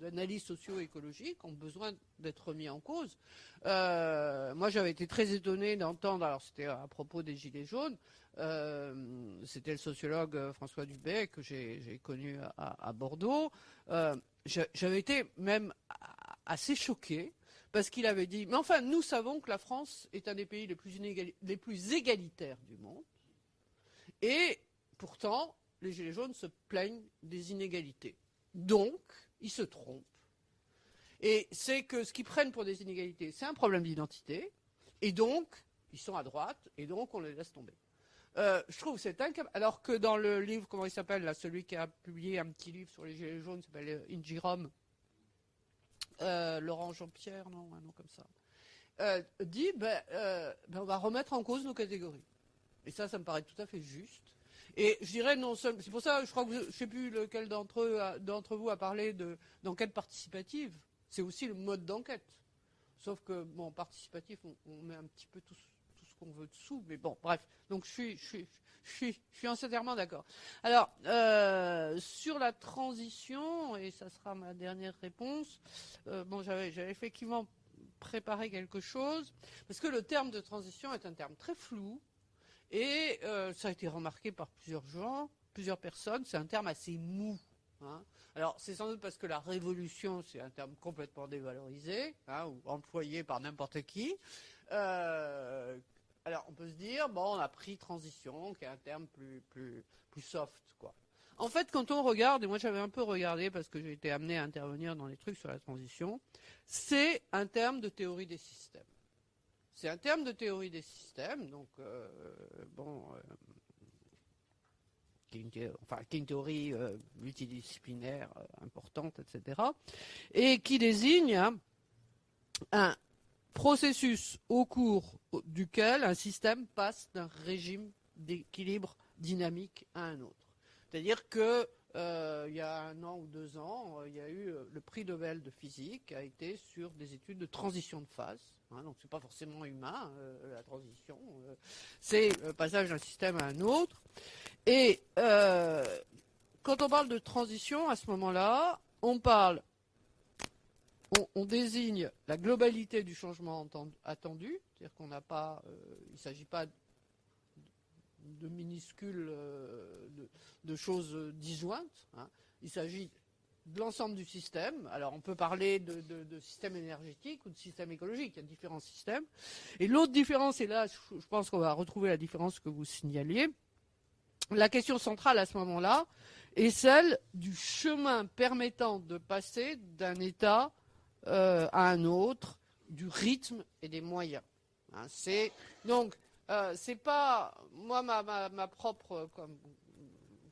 d'analyse socio-écologique ont besoin d'être remis en cause. Moi, j'avais été très étonné d'entendre, alors c'était à propos des Gilets jaunes, c'était le sociologue François Dubé que j'ai connu à, à Bordeaux. J'a- j'avais été même assez choqué parce qu'il avait dit, mais enfin, nous savons que la France est un des pays les plus, égalitaires du monde, et pourtant, les Gilets jaunes se plaignent des inégalités. Donc, ils se trompent. Et c'est que ce qu'ils prennent pour des inégalités, c'est un problème d'identité, et donc, ils sont à droite, et donc on les laisse tomber. Euh, je trouve c'est incapable. Alors que dans le livre, comment il s'appelle, celui qui a publié un petit livre sur les Gilets jaunes, s'appelle euh, Inji euh, Laurent Jean-Pierre, non, un nom comme ça, euh, dit ben, euh, ben, on va remettre en cause nos catégories. Et ça, ça me paraît tout à fait juste. Et je dirais non seulement. C'est pour ça, je crois que je ne sais plus lequel d'entre, d'entre vous a parlé de, d'enquête participative. C'est aussi le mode d'enquête. Sauf que, bon, participatif, on, met un petit peu tout, ce qu'on veut dessous, mais bon, bref. Donc je suis, je suis, je suis entièrement d'accord. Alors, euh, sur la transition, et ça sera ma dernière réponse, euh, bon, j'avais, effectivement préparé quelque chose, parce que le terme de transition est un terme très flou, et euh, ça a été remarqué par plusieurs gens, plusieurs personnes, c'est un terme assez mou. Hein. Alors, c'est sans doute parce que la révolution, c'est un terme complètement dévalorisé, hein, ou employé par n'importe qui, alors, on peut se dire, bon, on a pris transition, qui est un terme plus, plus, soft, quoi. En fait, quand on regarde, et moi j'avais un peu regardé parce que j'ai été amené à intervenir dans les trucs sur la transition, c'est un terme de théorie des systèmes. C'est un terme de théorie des systèmes, donc, euh, bon, euh, qui, est une, enfin, qui est une théorie euh, multidisciplinaire importante, etc., et qui désigne un, processus au cours duquel un système passe d'un régime d'équilibre dynamique à un autre. C'est-à-dire que euh, il y a un an ou deux ans, euh, il y a eu euh, le prix Nobel de physique a été sur des études de transition de phase. Hein, donc c'est pas forcément humain la transition, c'est le passage d'un système à un autre. Et quand on parle de transition à ce moment-là, on parle on, désigne la globalité du changement attendu, c'est-à-dire qu'on n'a pas, euh, il ne s'agit pas de minuscules euh, de, choses disjointes. Hein. Il s'agit de l'ensemble du système. Alors on peut parler de, système énergétique ou de système écologique, il y a différents systèmes. Et l'autre différence, et là je pense qu'on va retrouver la différence que vous signaliez, la question centrale à ce moment-là est celle du chemin permettant de passer d'un état euh, à un autre, du rythme et des moyens. Hein, c'est donc euh, c'est pas moi ma, ma, propre comme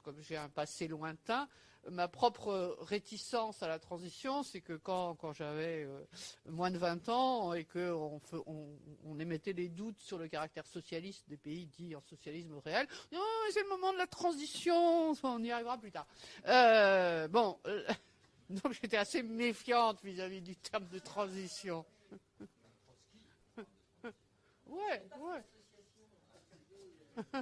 comme j'ai un passé lointain, ma propre réticence à la transition, c'est que quand, quand j'avais euh, moins de 20 ans et qu'on on, on, émettait des doutes sur le caractère socialiste des pays dits en socialisme réel, non, c'est le moment de la transition, on y arrivera plus tard. bon, donc j'étais assez méfiante vis-à-vis du terme de transition. ouais, ouais.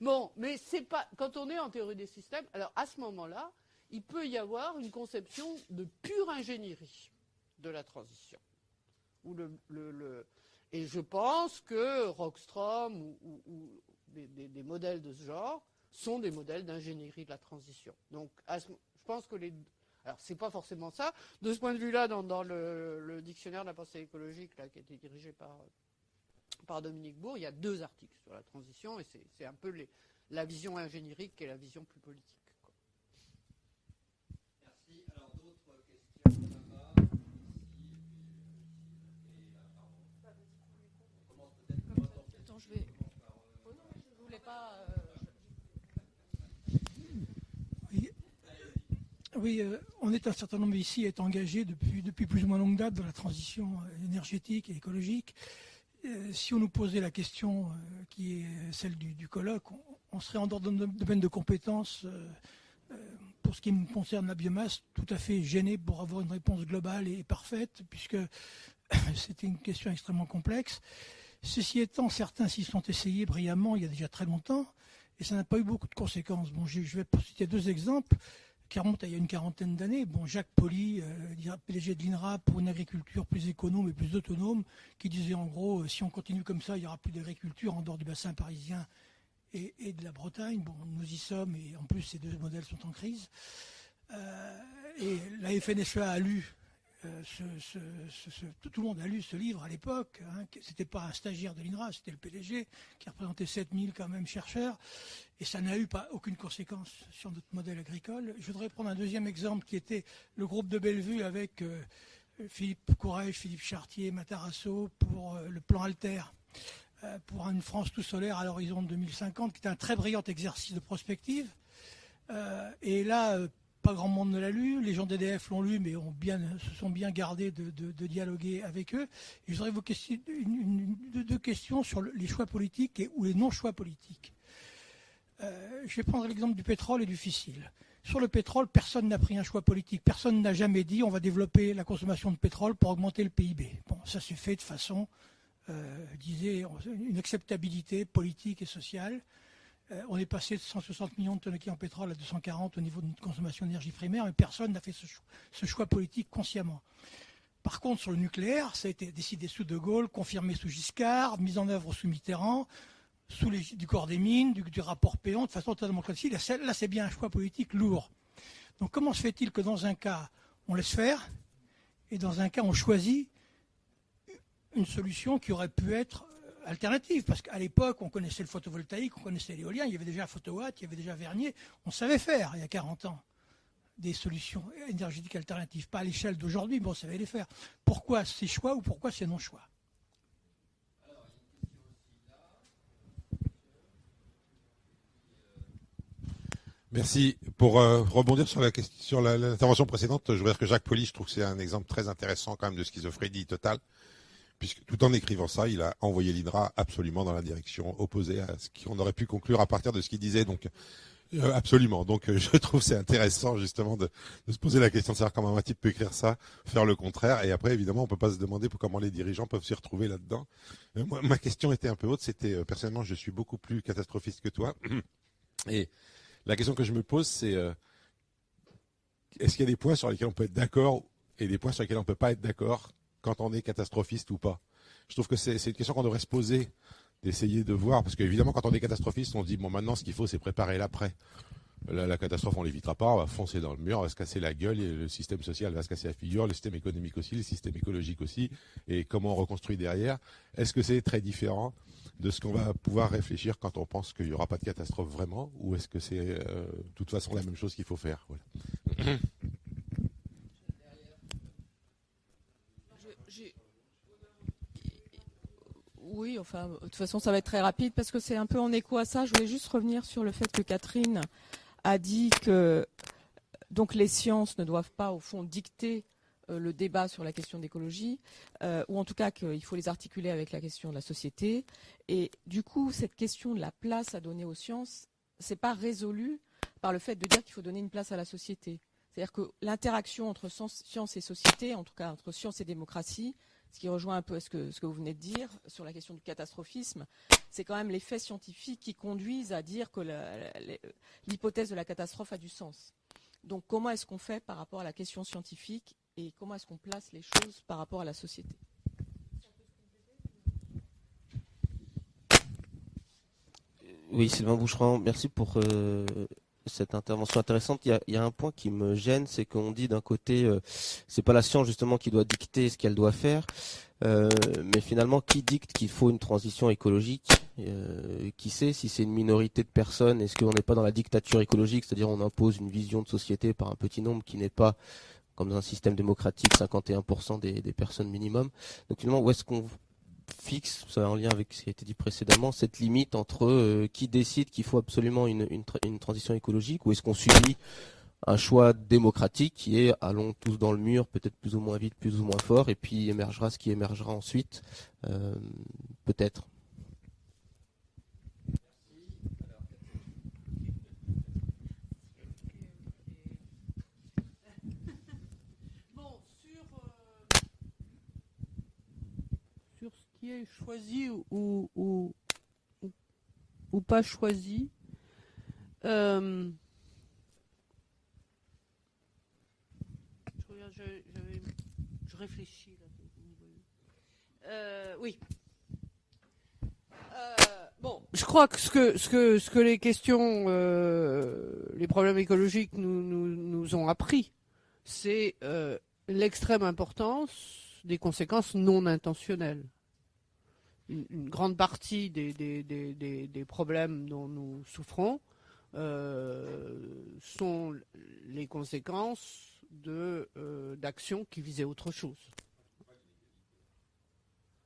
bon, mais c'est pas quand on est en théorie des systèmes. Alors à ce moment-là, il peut y avoir une conception de pure ingénierie de la transition. Le, et je pense que Rockstrom ou, des, modèles de ce genre sont des modèles d'ingénierie de la transition. Donc à ce, je pense que les. Alors, c'est pas forcément ça. De ce point de vue-là, dans, le, dictionnaire de la pensée écologique, qui a été dirigé par, par Dominique Bourg, il y a deux articles sur la transition, et c'est un peu la vision ingénierique et la vision plus politique. Merci. Alors, d'autres questions là-bas Attends, je vais. Oh non, je voulais pas. Euh, Oui, euh, on est un certain nombre ici à être engagés depuis, depuis plus ou moins longue date dans la transition euh, énergétique et écologique. Euh, si on nous posait la question qui est celle du, colloque, on, serait en dehors de domaine de compétences pour ce qui me concerne la biomasse, tout à fait gêné pour avoir une réponse globale et parfaite, puisque c'était une question extrêmement complexe. Ceci étant, certains s'y sont essayés brillamment il y a déjà très longtemps, et ça n'a pas eu beaucoup de conséquences. Bon, je vais citer deux exemples qui remonte à il y a une quarantaine d'années. Bon, Jacques Poli, euh, PDG de l'INRA pour une agriculture plus économe et plus autonome, qui disait en gros, euh, si on continue comme ça, il n'y aura plus d'agriculture en dehors du bassin parisien et, de la Bretagne. Bon, nous y sommes et en plus ces deux modèles sont en crise. Euh, et la FNSEA a lu euh, tout le monde a lu ce livre à l'époque. Hein, c'était pas un stagiaire de l'INRA, c'était le PDG qui représentait 7000 quand même chercheurs. Et ça n'a eu pas aucune conséquence sur notre modèle agricole. Je voudrais prendre un deuxième exemple qui était le groupe de Bellevue avec euh, Philippe Courage, Philippe Chartier, Matarasso pour euh, le plan Alter pour une France tout solaire à l'horizon de 2050, qui est un très brillant exercice de prospective. et là, pas grand monde ne l'a lu. Les gens d'EDF l'ont lu, mais ont bien, se sont bien gardés de, dialoguer avec eux. Et je voudrais vous deux questions sur les choix politiques ou les non-choix politiques. Euh, je vais prendre l'exemple du pétrole et du fissile. Sur le pétrole, personne n'a pris un choix politique. Personne n'a jamais dit on va développer la consommation de pétrole pour augmenter le PIB. Bon, ça s'est fait de façon, euh, disait, une acceptabilité politique et sociale. Euh, on est passé de 160 millions de tonnes en pétrole à 240 au niveau de notre consommation d'énergie primaire, mais personne n'a fait ce choix, politique consciemment. Par contre, sur le nucléaire, ça a été décidé sous De Gaulle, confirmé sous Giscard, mis en œuvre sous Mitterrand, sous les, du corps des mines, du, rapport Péon, de façon totalement classique. Là, c'est bien un choix politique lourd. Donc comment se fait-il que dans un cas, on laisse faire, et dans un cas, on choisit une solution qui aurait pu être alternative, parce qu'à l'époque, on connaissait le photovoltaïque, on connaissait l'éolien, il y avait déjà Photowatt, il y avait déjà Vernier, on savait faire, il y a 40 ans, des solutions énergétiques alternatives, pas à l'échelle d'aujourd'hui, mais on savait les faire. Pourquoi ces choix ou pourquoi ces non-choix? Merci. Pour euh, rebondir sur la question, l'intervention précédente, je veux dire que Jacques Poli, je trouve que c'est un exemple très intéressant quand même de schizophrénie totale puisque tout en écrivant ça, il a envoyé l'INRA absolument dans la direction opposée à ce qu'on aurait pu conclure à partir de ce qu'il disait. Donc, euh, absolument. Donc, euh, je trouve c'est intéressant justement de, se poser la question de savoir comment un type peut écrire ça, faire le contraire. Et après, évidemment, on peut pas se demander comment les dirigeants peuvent s'y retrouver là-dedans. Euh, ma question était un peu haute. C'était personnellement, je suis beaucoup plus catastrophiste que toi. Et la question que je me pose, c'est est-ce qu'il y a des points sur lesquels on peut être d'accord et des points sur lesquels on peut pas être d'accord quand on est catastrophiste ou pas Je trouve que c'est une question qu'on devrait se poser, d'essayer de voir, parce qu'évidemment, quand on est catastrophiste, on se dit, bon, maintenant, ce qu'il faut, c'est préparer l'après. La, catastrophe, on l'évitera pas, on va foncer dans le mur, on va se casser la gueule, et le système social va se casser la figure, le système économique aussi, le système écologique aussi, et comment on reconstruit derrière. Est-ce que c'est très différent de ce qu'on va pouvoir réfléchir quand on pense qu'il n'y aura pas de catastrophe vraiment, ou est-ce que c'est euh, de toute façon la même chose qu'il faut faire? Oui, enfin, de toute façon, ça va être très rapide parce que c'est un peu en écho à ça. Je voulais juste revenir sur le fait que Catherine a dit que donc les sciences ne doivent pas, au fond, dicter euh, le débat sur la question d'écologie, euh, ou en tout cas qu'il faut les articuler avec la question de la société. Et du coup, cette question de la place à donner aux sciences, c'est pas résolu par le fait de dire qu'il faut donner une place à la société. C'est-à-dire que l'interaction entre science et société, en tout cas entre science et démocratie, ce qui rejoint un peu ce que, vous venez de dire sur la question du catastrophisme, c'est quand même les faits scientifiques qui conduisent à dire que l'hypothèse de la catastrophe a du sens. Donc comment est-ce qu'on fait par rapport à la question scientifique et comment est-ce qu'on place les choses par rapport à la société? Oui, Sylvain Boucheron, merci pour euh, cette intervention intéressante. Il y a, un point qui me gêne, c'est qu'on dit d'un côté, euh, c'est pas la science justement qui doit dicter ce qu'elle doit faire, euh, mais finalement, qui dicte qu'il faut une transition écologique euh, Qui sait si c'est une minorité de personnes Est-ce qu'on n'est pas dans la dictature écologique, c'est-à-dire on impose une vision de société par un petit nombre qui n'est pas comme dans un système démocratique, 51% des, des personnes minimum. Donc finalement, où est-ce qu'on fixe, ça en lien avec ce qui a été dit précédemment, cette limite entre euh, qui décide qu'il faut absolument une, une, transition écologique ou est-ce qu'on subit un choix démocratique qui est allons tous dans le mur, peut-être plus ou moins vite, plus ou moins fort, et puis émergera ce qui émergera ensuite, euh, peut-être. Choisi ou, ou, ou, pas choisi. Euh, je, réfléchis. Euh, oui. Euh, bon, je crois que ce que ce que ce que les questions, les problèmes écologiques nous nous, nous ont appris, c'est l'extrême importance des conséquences non intentionnelles. Une, grande partie des, des- des- des- problèmes dont nous souffrons euh, sont les conséquences euh, d'actions qui visaient autre chose.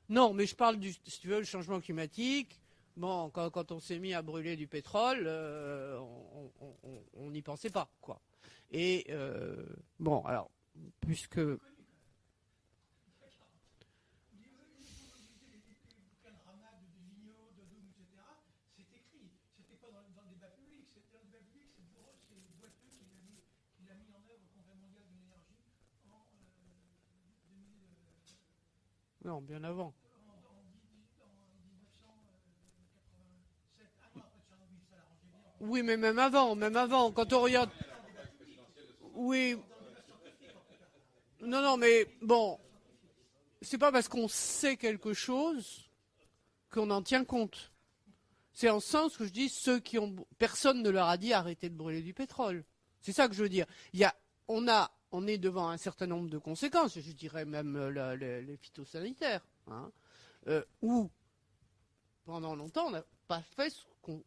Non, mais je parle du, si tu veux, le changement climatique. Bon, quand, quand on s'est mis à brûler du pétrole, euh, on- n'y pensait pas, quoi. Et bon, alors, puisque non, bien avant. Oui, mais même avant, même avant, quand on regarde. Oui. Non, non, mais bon, c'est pas parce qu'on sait quelque chose qu'on en tient compte. C'est en sens que je dis ceux qui ont. Personne ne leur a dit arrêtez de brûler du pétrole. C'est ça que je veux dire. Il y a, on a, on est devant un certain nombre de conséquences. Je dirais même euh, les, phytosanitaires, hein, euh, où pendant longtemps on n'a pas fait ce qu'on,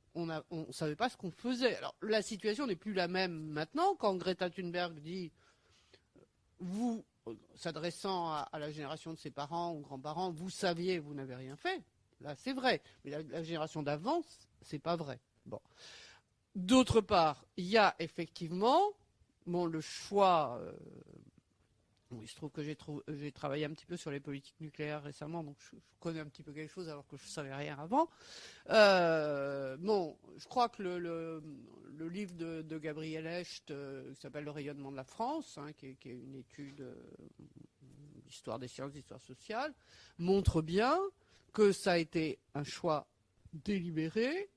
savait pas ce qu'on faisait. Alors la situation n'est plus la même maintenant quand Greta Thunberg dit vous, euh, s'adressant à, la génération de ses parents ou grands-parents, vous saviez, vous n'avez rien fait. Là, c'est vrai. Mais la, la génération d'avant, c'est pas vrai. Bon. D'autre part, il y a effectivement, bon, le choix. euh, il se trouve que j'ai travaillé un petit peu sur les politiques nucléaires récemment, donc je, connais un petit peu quelque chose alors que je ne savais rien avant. Euh, bon, je crois que le, livre de, Gabriel Hecht, euh, qui s'appelle Le rayonnement de la France, hein, qui, est, qui est une étude d'histoire des sciences, d'histoire sociale, montre bien que ça a été un choix délibéré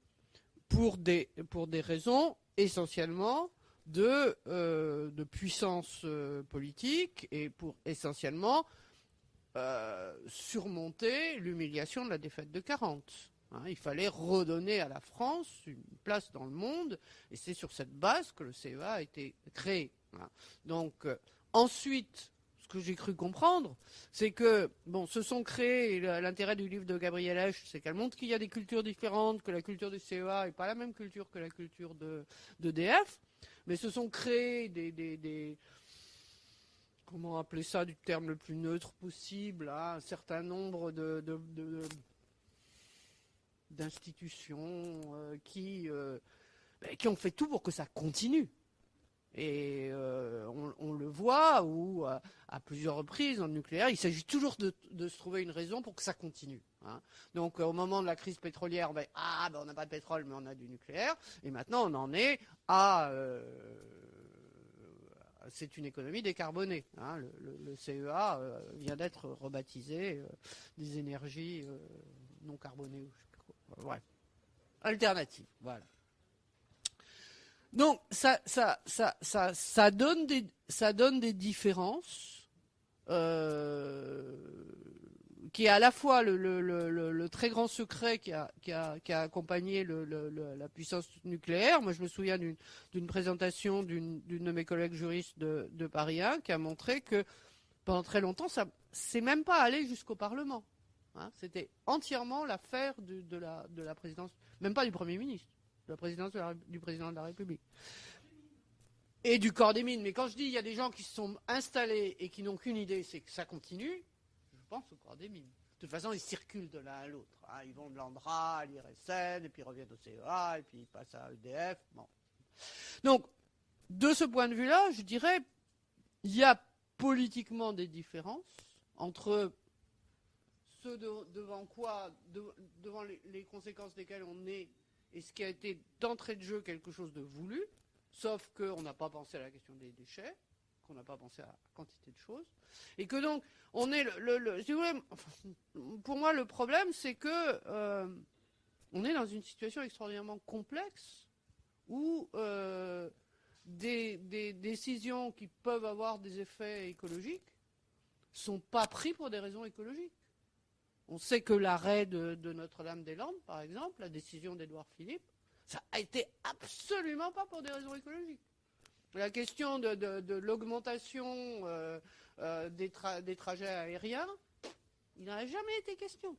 pour des, pour des raisons essentiellement de, euh, de puissance euh, politique et pour essentiellement euh, surmonter l'humiliation de la défaite de 40. Hein, il fallait redonner à la France une place dans le monde et c'est sur cette base que le CEA a été créé. hein. Donc ensuite, ce que j'ai cru comprendre, c'est que bon, se sont créés. L'intérêt du livre de Gabriel Hecht, c'est qu'elle montre qu'il y a des cultures différentes, que la culture du CEA n'est pas la même culture que la culture de d'EDF, mais se sont créés des, comment appeler ça du terme le plus neutre possible, hein, un certain nombre de- d'institutions euh, qui euh, ben, qui ont fait tout pour que ça continue. Et euh, on, on le voit, où à, à plusieurs reprises dans le nucléaire, il s'agit toujours de, se trouver une raison pour que ça continue. hein. Donc euh, au moment de la crise pétrolière, on va ah ben, on n'a pas de pétrole, mais on a du nucléaire. Et maintenant, on en est à euh, c'est une économie décarbonée. hein. Le, CEA euh, vient d'être rebaptisé euh, des énergies euh, non carbonées. ou. Bref, alternative. Voilà. Donc ça, donne des, différences euh, qui est à la fois le, très grand secret qui a, accompagné la puissance nucléaire. Moi, je me souviens d'une présentation d'une de mes collègues juristes de, Paris 1 qui a montré que pendant très longtemps, ça c'est même pas allé jusqu'au Parlement. hein. C'était entièrement l'affaire de, de la, de la présidence, même pas du Premier ministre, la présidence du président de la République. Et du corps des mines. Mais quand je dis il y a des gens qui se sont installés et qui n'ont qu'une idée, c'est que ça continue, je pense au corps des mines. De toute façon, ils circulent de l'un à l'autre. hein. Ils vont de l'Andra à l'IRSN, et puis ils reviennent au CEA, et puis ils passent à EDF. Donc, de ce point de vue-là, je dirais, il y a politiquement des différences entre ceux de- devant quoi, de- devant les conséquences desquelles on est, et ce qui a été d'entrée de jeu quelque chose de voulu, sauf qu'on n'a pas pensé à la question des déchets, qu'on n'a pas pensé à la quantité de choses, et que donc on est le, pour moi le problème c'est que euh, on est dans une situation extraordinairement complexe où euh, des, décisions qui peuvent avoir des effets écologiques sont pas pris pour des raisons écologiques. On sait que l'arrêt de, de Notre-Dame-des-Landes, par exemple, la décision d'Édouard Philippe, ça a été absolument pas pour des raisons écologiques. La question de, l'augmentation euh, euh, des, tra- des trajets aériens, il n'en a jamais été question.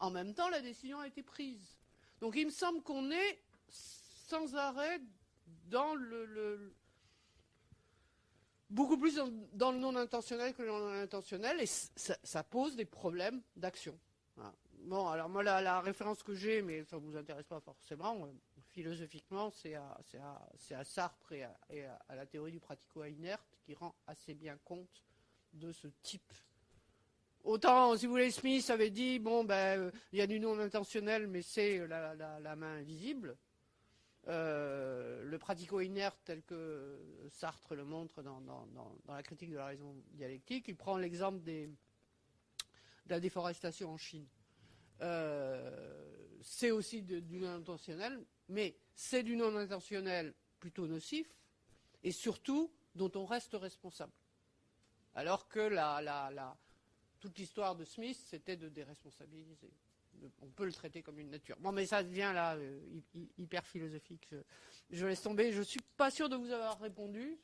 En même temps, la décision a été prise. Donc il me semble qu'on est sans arrêt dans le- beaucoup plus dans, le non intentionnel que dans le non intentionnel, et ça, pose des problèmes d'action. Bon, alors moi la, référence que j'ai, mais ça ne vous intéresse pas forcément, euh, philosophiquement, c'est à, Sartre et, à, la théorie du pratico-inerte qui rend assez bien compte de ce type. Autant, si vous voulez, Smith avait dit, bon, ben, euh, il y a du non intentionnel, mais c'est la main invisible. Euh, le pratico-inerte, tel que Sartre le montre dans, la critique de la raison dialectique, il prend l'exemple de la déforestation en Chine. Euh, c'est aussi du non intentionnel, mais c'est du non intentionnel plutôt nocif, et surtout dont on reste responsable. Alors que toute l'histoire de Smith, c'était de déresponsabiliser. On peut le traiter comme une nature. Bon, mais ça devient là euh, hy- hy- hyper philosophique. Je, laisse tomber. Je ne suis pas sûr de vous avoir répondu.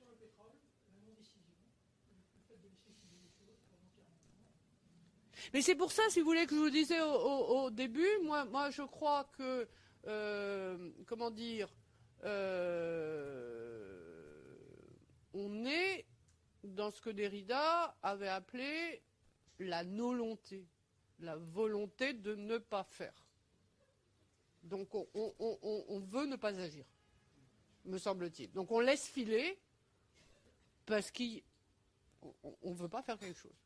Mais c'est pour ça, si vous voulez, que je vous disais au, début, moi, je crois que, euh, comment dire, euh, on est dans ce que Derrida avait appelé la volonté, la volonté de ne pas faire. Donc on, veut ne pas agir, me semble-t-il. Donc on laisse filer parce qu'on ne veut pas faire quelque chose.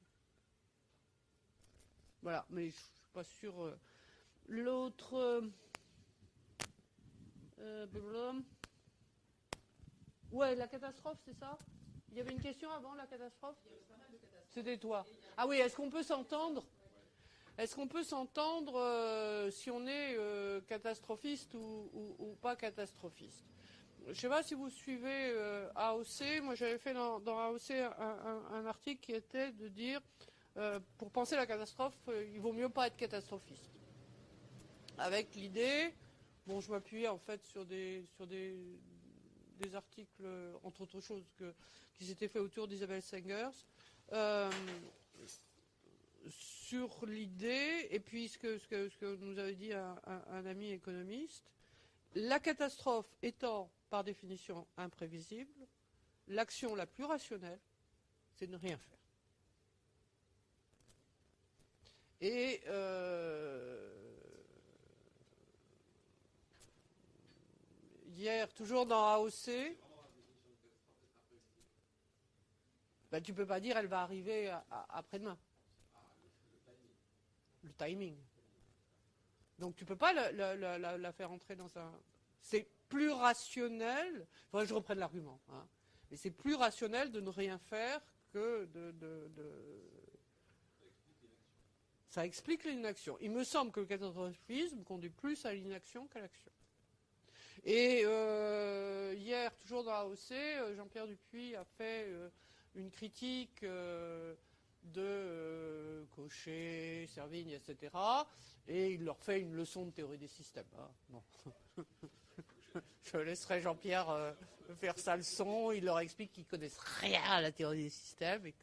Voilà, mais je ne suis pas sûr. euh, L'autre. euh, euh, ouais, la catastrophe, c'est ça? Il y avait une question avant la catastrophe? C'était toi. Ah oui, est-ce qu'on peut s'entendre? Est-ce qu'on peut s'entendre euh, si on est euh, catastrophiste ou, pas catastrophiste? Je ne sais pas si vous suivez euh, AOC. Moi, j'avais fait dans, AOC un, article qui était de dire pour penser la catastrophe, il vaut mieux pas être catastrophiste. Avec l'idée, bon, je m'appuyais en fait sur des sur des, des articles, entre autres choses, qui s'étaient faits autour d'Isabelle Sengers, sur l'idée, et puis ce que, ce que, nous avait dit un, ami économiste, la catastrophe étant par définition imprévisible, l'action la plus rationnelle, c'est de ne rien faire. Et euh, hier, toujours dans AOC, ben, tu peux pas dire elle va arriver après-demain. Le timing. Donc tu peux pas la, la- la- la- faire entrer dans un. C'est plus rationnel. Je reprenne l'argument. hein. Mais c'est plus rationnel de ne rien faire que de- ça explique l'inaction. Il me semble que le catastrophisme conduit plus à l'inaction qu'à l'action. Et euh, hier, toujours dans AOC, euh, Jean-Pierre Dupuis a fait euh, une critique de euh, Cochet, Servigne, etc. Et il leur fait une leçon de théorie des systèmes. hein. Bon. Je laisserai Jean-Pierre euh, faire sa leçon. Il leur explique qu'ils connaissent rien à la théorie des systèmes et.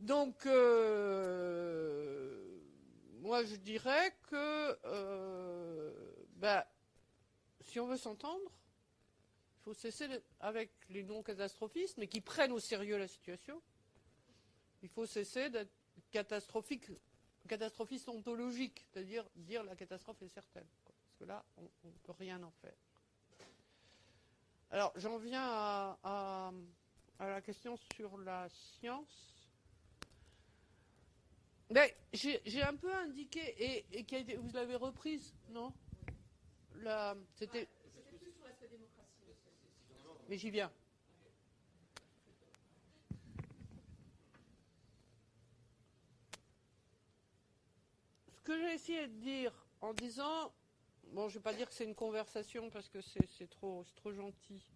Donc, euh, moi, je dirais que ben, si on veut s'entendre, il faut cesser avec les non-catastrophistes, mais qui prennent au sérieux la situation. Il faut cesser d'être catastrophique, catastrophiste ontologique, c'est-à-dire dire la catastrophe est certaine. quoi. Parce que là, on ne peut rien en faire. Alors, j'en viens à, à- à la question sur la science. J'ai un peu indiqué, et, et qui a été- vous l'avez reprise, non? C'était. Mais j'y viens. Que j'ai essayé de dire en disant, bon, je ne vais pas dire que c'est une conversation parce que c'est trop, gentil,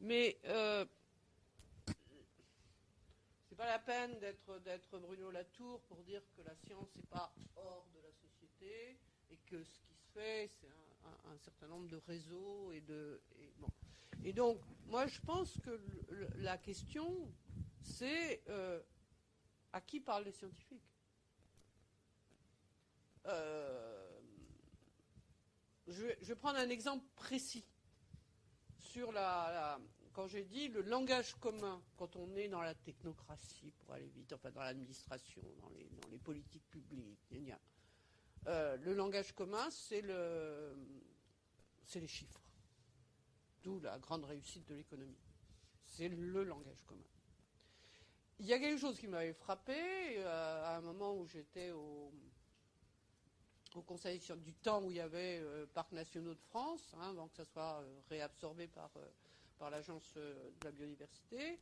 mais euh, c'est pas la peine d'être Bruno Latour pour dire que la science n'est pas hors de la société et que ce qui se fait, c'est un, certain nombre de réseaux et de. Et, donc, moi, je pense que la question, c'est euh, à qui parlent les scientifiques? Euh, je, vais- prendre un exemple précis sur la, la- quand j'ai dit le langage commun, quand on est dans la technocratie, pour aller vite, enfin dans l'administration, dans les, dans les politiques publiques. Euh, le langage commun, c'est le, les chiffres. D'où la grande réussite de l'économie. C'est le langage commun. Il y a quelque chose qui m'avait frappé euh, à un moment où j'étais au, au Conseil sur- du temps où il y avait euh, Parcs nationaux de France, hein, avant que ça soit euh, réabsorbé par, euh, par l'Agence de la biodiversité.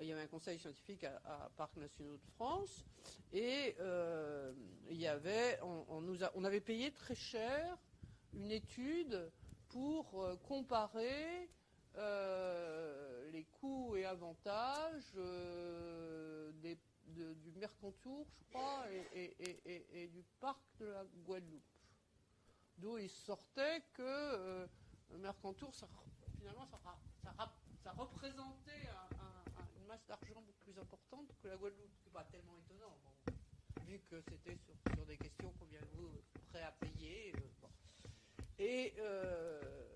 Il y avait un conseil scientifique à, Parcs nationaux de France et il y avait, on, on nous a- on avait payé très cher une étude pour comparer les coûts et avantages des- du Mercantour, je crois, et, du parc de la Guadeloupe. D'où il sortait que euh, le Mercantour, ça, re- finalement, ça, représentait un- un- un- une masse d'argent beaucoup plus importante que la Guadeloupe. Ce n'est pas tellement étonnant, vu que c'était sur, des questions combien vous prêt à payer. euh. Et euh,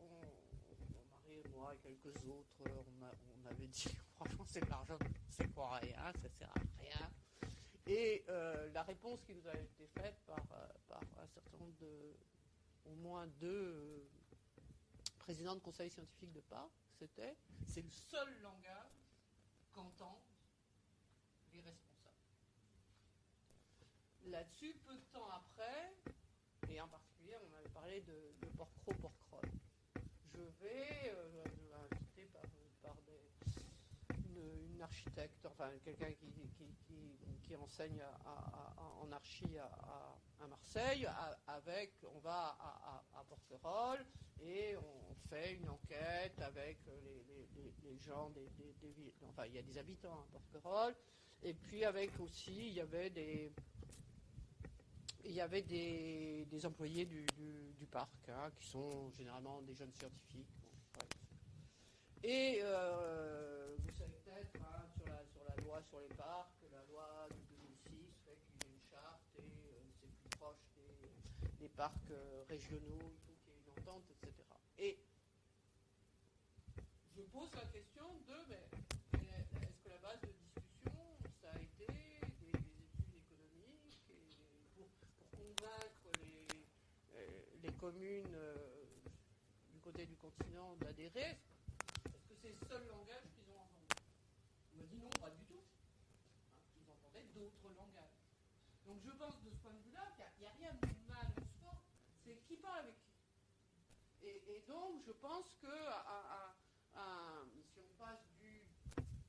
on, on- mon mari et moi et quelques autres, on avait dit franchement c'est de l'argent, c'est pour rien, ça sert à rien. Et euh, la réponse qui nous a été faite par, euh, par un certain nombre de, au moins deux euh, présidents de conseil scientifique de part, c'était c'est le seul langage qu'entendent les responsables. Là-dessus, peu de temps après, et en particulier, on avait parlé de, de porcro porcroll je vais invité par, par des- une, une architecte, enfin quelqu'un qui, enseigne en archi à, Marseille, avec, on va à, Porquerolles et on fait une enquête avec les, gens des, villes. Enfin, il y a des habitants à Porquerolles, et puis avec aussi, il y avait des il y avait des, employés du, parc, hein, qui sont généralement des jeunes scientifiques. Et euh, vous savez peut-être, hein, sur, la, sur la sur les parcs, la loi de 2006 fait qu'il y a une charte et euh, c'est plus proche des, parcs euh, régionaux, il faut qu'il y ait une entente, etc. Et je pose la question de, mais, est-ce que la base de discussion, ça a été des, des études économiques et pour, convaincre les, euh, les communes du côté du continent d'adhérer Est-ce que c'est le seul langage qu'ils ont entendu On m'a dit non, pas du tout. Hein, ils entendaient d'autres langages. Donc je pense de ce point de vue-là qu'il n'y a, rien de mal au sport, c'est qui parle avec qui. Et, donc je pense que si on passe du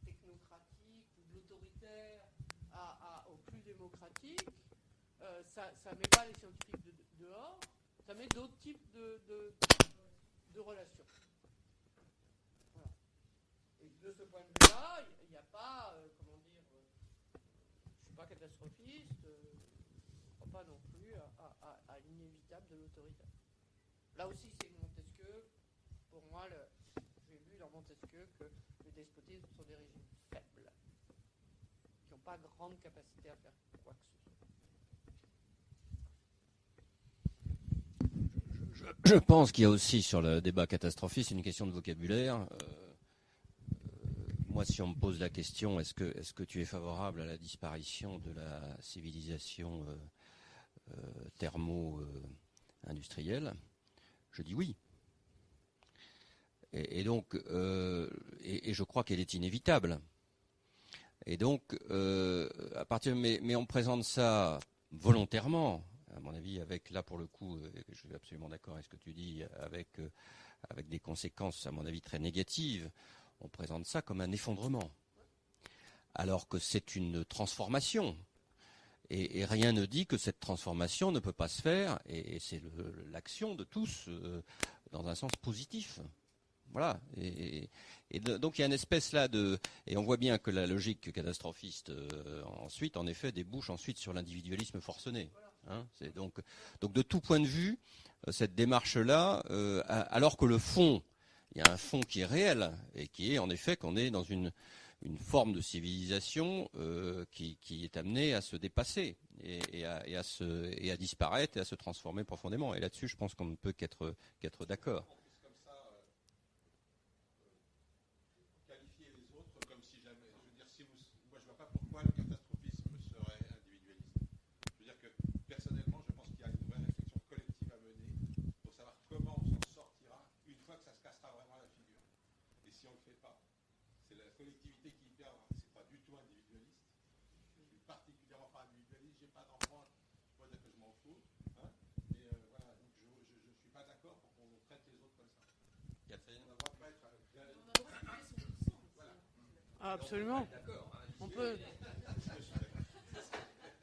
technocratique ou de l'autoritaire au plus démocratique, euh, ça ne met pas les scientifiques de- de- dehors, ça met d'autres types de relations. De ce point de vue-là, il n'y a pas, euh, comment dire, euh, je ne suis pas catastrophiste, euh, je ne crois pas non plus à, l'inévitable de l'autoritaire. Là aussi, c'est Montesquieu. Pour moi, j'ai lu dans Montesquieu que les despotismes sont des régimes faibles, qui n'ont pas grande capacité à faire quoi que ce soit. Je pense qu'il y a aussi sur le débat catastrophiste une question de vocabulaire. Euh, euh, moi, si on me pose la question, est-ce que, est-ce que tu es favorable à la disparition de la civilisation euh, euh, thermo-industrielle Je dis oui. Et, donc, euh, et, je crois qu'elle est inévitable. Et donc, euh, à partir, mais, mais on présente ça volontairement, à mon avis, avec là pour le coup, euh, je suis absolument d'accord avec ce que tu dis, euh, avec des conséquences, à mon avis, très négatives. On présente ça comme un effondrement, alors que c'est une transformation. Et, rien ne dit que cette transformation ne peut pas se faire, et, c'est l'action de tous euh, dans un sens positif. voilà. Et, donc il y a une espèce là de, et on voit bien que la logique catastrophiste euh, ensuite, en effet, débouche ensuite sur l'individualisme forcené. hein. donc, donc de tout point de vue, euh, cette démarche-là, euh, a- alors que le fond, il y a un fond qui est réel et qui est en effet qu'on est dans une forme de civilisation euh, qui, est amenée à se dépasser et, à, disparaître et à se transformer profondément. Et là-dessus, je pense qu'on ne peut qu'être d'accord. qualifier les autres comme si jamais. Je veux dire, si vous, moi, je vois pas pourquoi le catastrophisme serait individualiste. Je veux dire que personnellement, je pense qu'il y a une vraie réflexion collective à mener pour savoir comment on s'en sortira une fois que ça se cassera vraiment la figure. Et si on ne le fait pas, c'est la collectivité qui y perdra. C'est pas du tout individualiste. Je suis particulièrement pas individualiste. J'ai pas d'enfant. Je peux dire que je m'en fous. Hein et euh, voilà. Donc je, je, je suis pas d'accord pour qu'on traite les autres comme ça. Catherine On doit pas être. Ah, Absolument. On peut.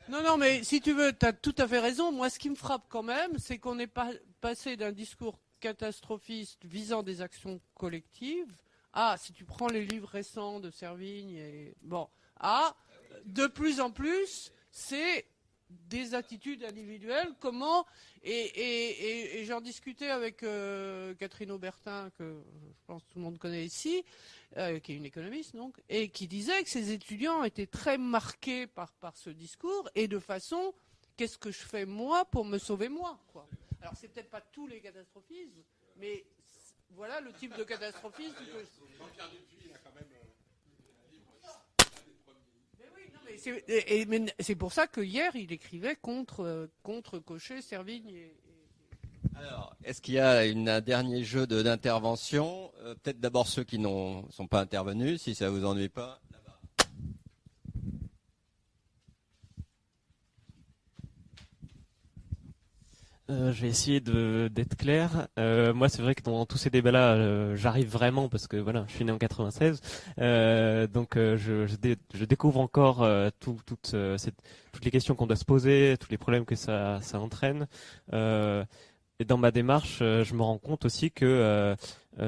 Non, non, mais si tu veux, tu as tout à fait raison. Moi, ce qui me frappe quand même, c'est qu'on est pas passé d'un discours catastrophiste visant des actions collectives à, si tu prends les livres récents de Servigne, bon, à de plus en plus, c'est des attitudes individuelles. Comment et, j'en discutais avec euh, Catherine Aubertin, que je pense tout le monde connaît ici, euh, qui est une économiste donc, et qui disait que ses étudiants étaient très marqués par, ce discours et de façon qu'est-ce que je fais moi pour me sauver moi quoi. Alors c'est peut-être pas tous les catastrophismes, mais voilà le type de catastrophisme que c'est- et- et- mais c'est pour ça que hier il écrivait contre euh, contre Cochet, Servigne et, et- Alors, est-ce qu'il y a une- un dernier jeu de- d'intervention? Euh, Peut-être d'abord ceux qui ne sont pas intervenus, si ça vous ennuie pas. Euh, je vais essayer d'être clair. Euh, moi, c'est vrai que dans tous ces débats-là, euh, j'arrive vraiment parce que voilà, je suis né en 96, Euh, donc je, je, dé- je découvre encore toutes les questions qu'on doit se poser, tous les problèmes que ça, entraîne. Et dans ma démarche, je me rends compte aussi que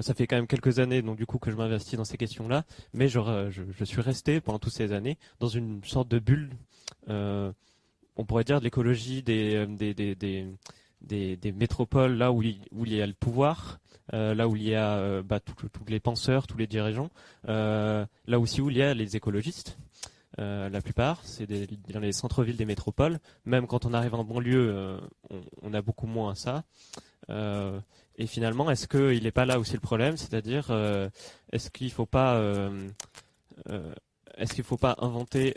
ça fait quand même quelques années, donc du coup, que je m'investis dans ces questions-là, mais je, suis resté pendant toutes ces années dans une sorte de bulle. on pourrait dire de l'écologie des des, métropoles là où il, y a le pouvoir, euh, là où il y a euh, bah, tous les penseurs, tous les dirigeants, euh, là aussi où il y a les écologistes. La plupart, c'est dans les centres-villes des métropoles. Même quand on arrive en banlieue, on, a beaucoup moins ça. Et finalement, est-ce qu'il n'est pas là aussi le problème? C'est-à-dire, est-ce qu'il ne faut pas, qu'il faut pas inventer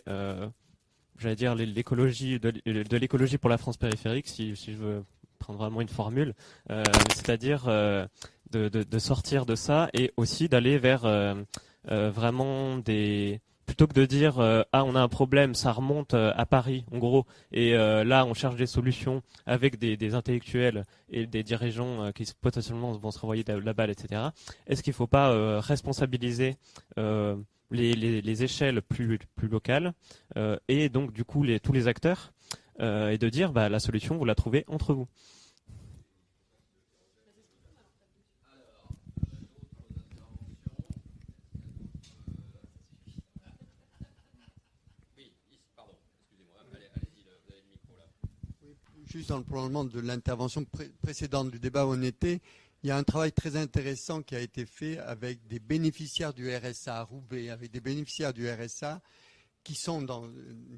j'allais dire l'é- l'écologie de, l'é- de l'écologie pour la France périphérique si, si je veux prendre vraiment une formule euh, c'est-à-dire euh, de, sortir de ça et aussi d'aller vers euh, vraiment des plutôt que de dire ah on a un problème ça remonte à Paris en gros et là on cherche des solutions avec des, intellectuels et des dirigeants qui potentiellement vont se renvoyer la, balle etc est-ce qu'il ne faut pas responsabiliser les, les, les échelles plus, locales et donc du coup les, tous les acteurs et de dire bah, la solution vous la trouvez entre vous. Oui, pardon, excusez-moi. Allez, allez-y, là, vous avez le micro là. Dans le prolongement de l'intervention pré- précédente du débat où on était, il y a un travail très intéressant qui a été fait avec des bénéficiaires du RSA à Roubaix, avec des bénéficiaires du RSA qui sont dans une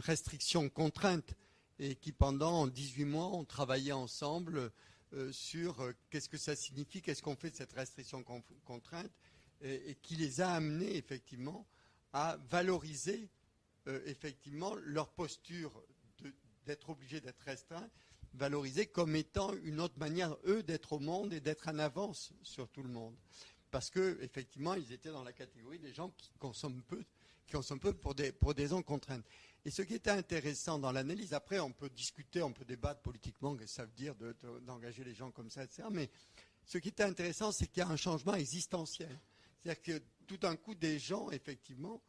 restriction contrainte et qui pendant 18 mois ont travaillé ensemble euh, sur euh, qu'est-ce que ça signifie, qu'est-ce qu'on fait de cette restriction con- contrainte et, qui les a amenés effectivement à valoriser euh, effectivement leur posture d'être obligés d'être restreints, valorisés comme étant une autre manière, eux, d'être au monde et d'être en avance sur tout le monde. Parce que, effectivement, ils étaient dans la catégorie des gens qui consomment peu, qui consomment peu pour des, pour des contraintes. Et ce qui était intéressant dans l'analyse, après, on peut discuter, on peut débattre politiquement, que ça veut dire de- de- d'engager les gens comme ça, etc. Mais ce qui était intéressant, c'est qu'il y a un changement existentiel. C'est-à-dire que tout d'un coup, des gens, effectivement,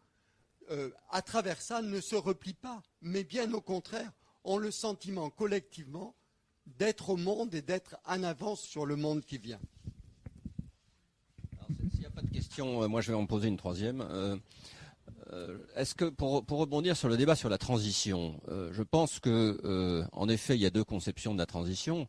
euh, à travers ça, ne se replient pas, mais bien au contraire, ont le sentiment collectivement d'être au monde et d'être en avance sur le monde qui vient. question, euh, moi je vais en poser une troisième. Euh, euh, Est-ce que pour, rebondir sur le débat sur la transition, je pense que en effet il y a deux conceptions de la transition.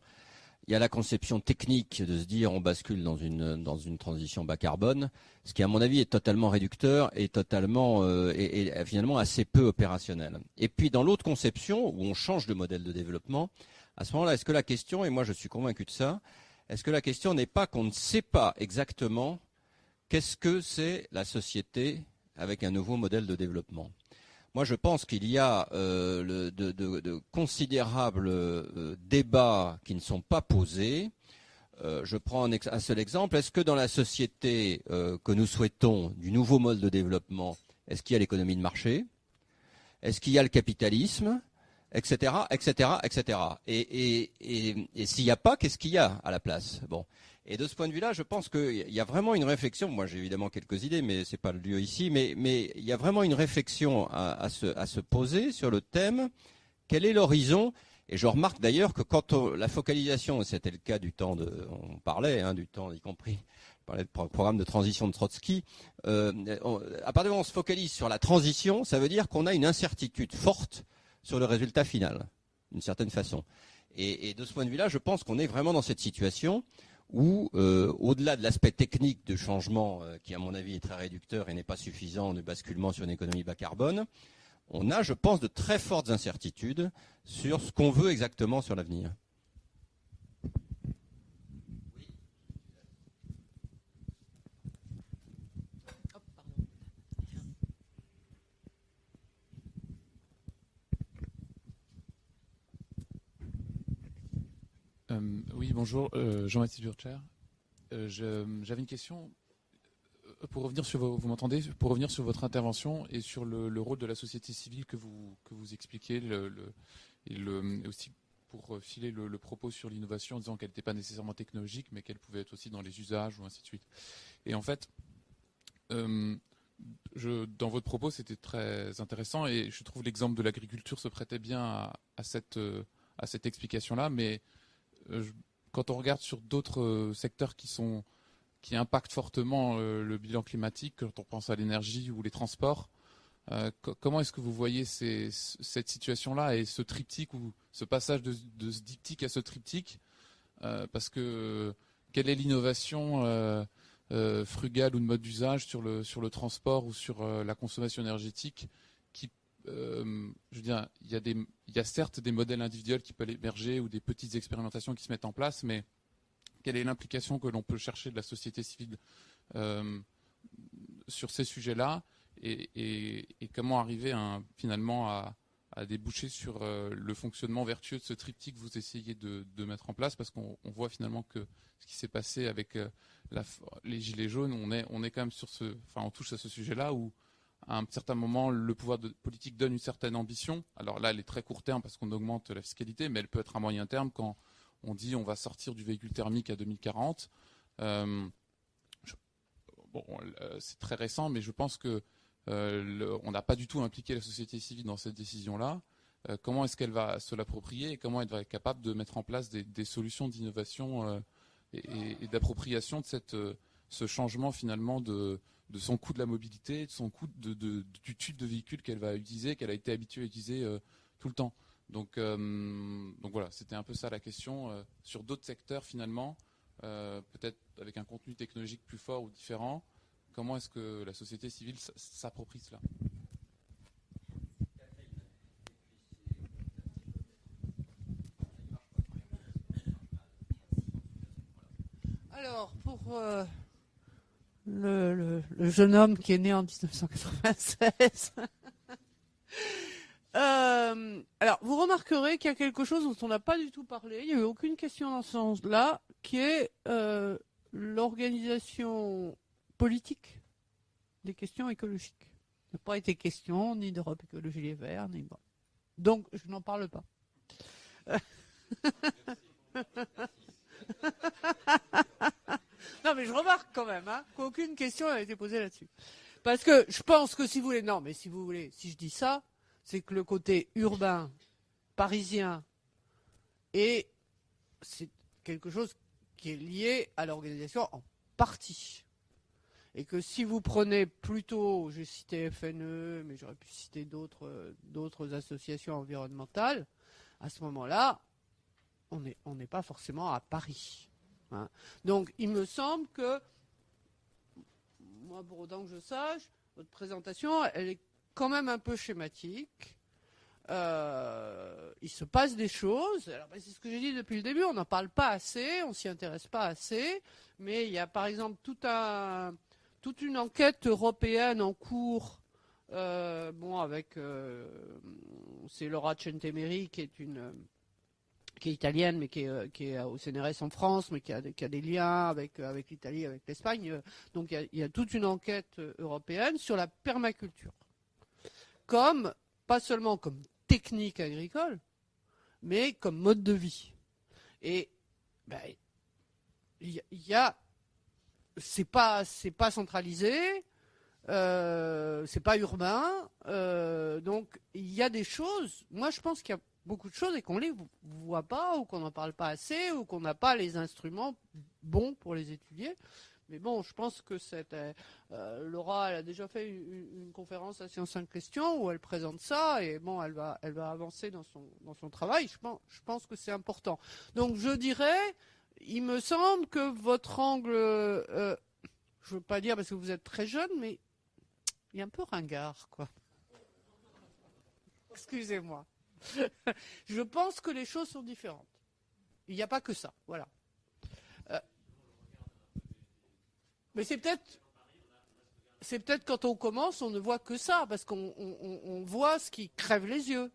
Il y a la conception technique de se dire on bascule dans une transition bas carbone, ce qui à mon avis est totalement réducteur et totalement euh, et, et finalement assez peu opérationnel. Et puis dans l'autre conception où on change de modèle de développement, à ce moment-là, est-ce que la question et moi je suis convaincu de ça, est-ce que la question n'est pas qu'on ne sait pas exactement qu'est-ce que c'est la société avec un nouveau modèle de développement? Moi, je pense qu'il y a euh, de, considérables euh, débats qui ne sont pas posés. Euh, je prends un, seul exemple. Est-ce que dans la société que nous souhaitons du nouveau mode de développement, est-ce qu'il y a l'économie de marché? Est-ce qu'il y a le capitalisme? Etc., etc., etc. Et, et, et, et s'il n'y a pas, qu'est-ce qu'il y a à la place? Bon. Et de ce point de vue-là, je pense qu'il y a vraiment une réflexion. Moi, j'ai évidemment quelques idées, mais c'est pas le lieu ici. Mais, il y a vraiment une réflexion à, se, poser sur le thème. Quel est l'horizon? Et je remarque d'ailleurs que quand la focalisation, c'était le cas du temps de, on parlait hein, du temps, y compris, on parlait de pro- programme de transition de Trotsky. Euh, à partir du moment où on se focalise sur la transition, ça veut dire qu'on a une incertitude forte sur le résultat final, d'une certaine façon. Et, et de ce point de vue-là, je pense qu'on est vraiment dans cette situation où, euh, au-delà de l'aspect technique de changement, euh, qui à mon avis est très réducteur et n'est pas suffisant de basculement sur une économie bas carbone, on a, je pense, de très fortes incertitudes sur ce qu'on veut exactement sur l'avenir. Euh, oui, bonjour, euh, Jean-Baptiste Burcher. Euh, J'avais une question euh, pour revenir sur vos, vous m'entendez Pour revenir sur votre intervention et sur le, le rôle de la société civile que vous que vous expliquez, le, le- et, aussi pour filer le, propos sur l'innovation en disant qu'elle n'était pas nécessairement technologique, mais qu'elle pouvait être aussi dans les usages ou ainsi de suite. Et en fait, dans votre propos, c'était très intéressant et je trouve l'exemple de l'agriculture se prêtait bien à, à cette à cette explication-là, mais quand on regarde sur d'autres euh, secteurs qui impactent fortement euh, le bilan climatique, quand on pense à l'énergie ou les transports, euh, co- comment est-ce que vous voyez cette situation-là et ce triptyque ou ce passage de, ce diptyque à ce triptyque Euh, Parce que euh, quelle est l'innovation euh, euh, frugale ou de mode d'usage sur le transport ou sur euh, la consommation énergétique euh, je veux il y, a certes des modèles individuels qui peuvent émerger ou des petites expérimentations qui se mettent en place, mais quelle est l'implication que l'on peut chercher de la société civile euh, sur ces sujets-là et, comment arriver un- finalement à, déboucher sur euh, le fonctionnement vertueux de ce triptyque que vous essayez de, mettre en place? Parce qu'on on voit finalement que ce qui s'est passé avec les gilets jaunes, on est, on est quand même sur ce, enfin on touche à ce sujet-là où à un certain moment, le pouvoir politique donne une certaine ambition. Alors là, elle est très court terme parce qu'on augmente la fiscalité, mais elle peut être à moyen terme quand on dit on va sortir du véhicule thermique à 2040. Euh, bon, euh, c'est très récent, mais je pense que euh, on n'a pas du tout impliqué la société civile dans cette décision-là. Comment est-ce qu'elle va se l'approprier et comment elle va être capable de mettre en place des, solutions d'innovation et, et- d'appropriation de cette, ce changement finalement de, de son coût de la mobilité, de son coût du type de véhicule qu'elle va utiliser, qu'elle a été habituée à utiliser euh, tout le temps. Donc, euh, donc voilà, c'était un peu ça la question. euh, sur d'autres secteurs finalement, peut-être avec un contenu technologique plus fort ou différent, comment est-ce que la société civile s'approprie cela? Alors, pour le, le- le jeune homme qui est né en 1996, euh, alors vous remarquerez qu'il y a quelque chose dont on n'a pas du tout parlé, il n'y a eu aucune question dans ce sens-là, qui est euh, l'organisation politique des questions écologiques. Il n'a pas été question ni d'Europe Écologie Les Verts, ni bon. Donc, je n'en parle pas. Non, mais je remarque quand même hein, qu'aucune question n'a été posée là-dessus. Parce que je pense que si vous voulez, non, mais si vous voulez, si je dis ça, c'est que le côté urbain, parisien, et c'est quelque chose qui est lié à l'organisation en partie. Et que si vous prenez plutôt, j'ai cité FNE, mais j'aurais pu citer d'autres euh, d'autres associations environnementales, à ce moment-là, on n'est pas forcément à Paris. Hein. Donc il me semble que, moi pour autant que je sache, votre présentation, elle est quand même un peu schématique. Euh, il se passe des choses. Ben, c'est ce que j'ai dit depuis le début. On n'en parle pas assez, on s'y intéresse pas assez. Mais il y a par exemple toute une enquête européenne en cours. euh, bon, avec euh, c'est Laura Centemeri qui est une qui est italienne, mais qui est, euh, est au CNRS en France, mais qui a, qui a des liens avec, euh, l'Italie, avec l'Espagne. Euh, Donc il y, a, toute une enquête euh, européenne sur la permaculture. Comme, pas seulement comme technique agricole, mais comme mode de vie. Et ben, il y, a- c'est pas, c'est pas centralisé, euh, c'est pas urbain, euh, donc il y a des choses. Moi, je pense qu'il y a beaucoup de choses et qu'on les vo- voit pas ou qu'on n'en parle pas assez ou qu'on n'a pas les instruments bons pour les étudier. Mais bon, je pense que cette, euh, euh, Laura, elle a déjà fait une, conférence à Science 5 questions où elle présente ça et bon, elle va, elle va avancer dans son, dans son travail. Je pense, je pense que c'est important. Donc, je dirais, il me semble que votre angle, euh, je veux pas dire parce que vous êtes très jeune, mais il est un peu ringard, quoi. Excusez-moi. je pense que les choses sont différentes. Il n'y a pas que ça, voilà. Euh, mais c'est peut-être, quand on commence, on ne voit que ça, parce qu'on on- on- on voit ce qui crève les yeux.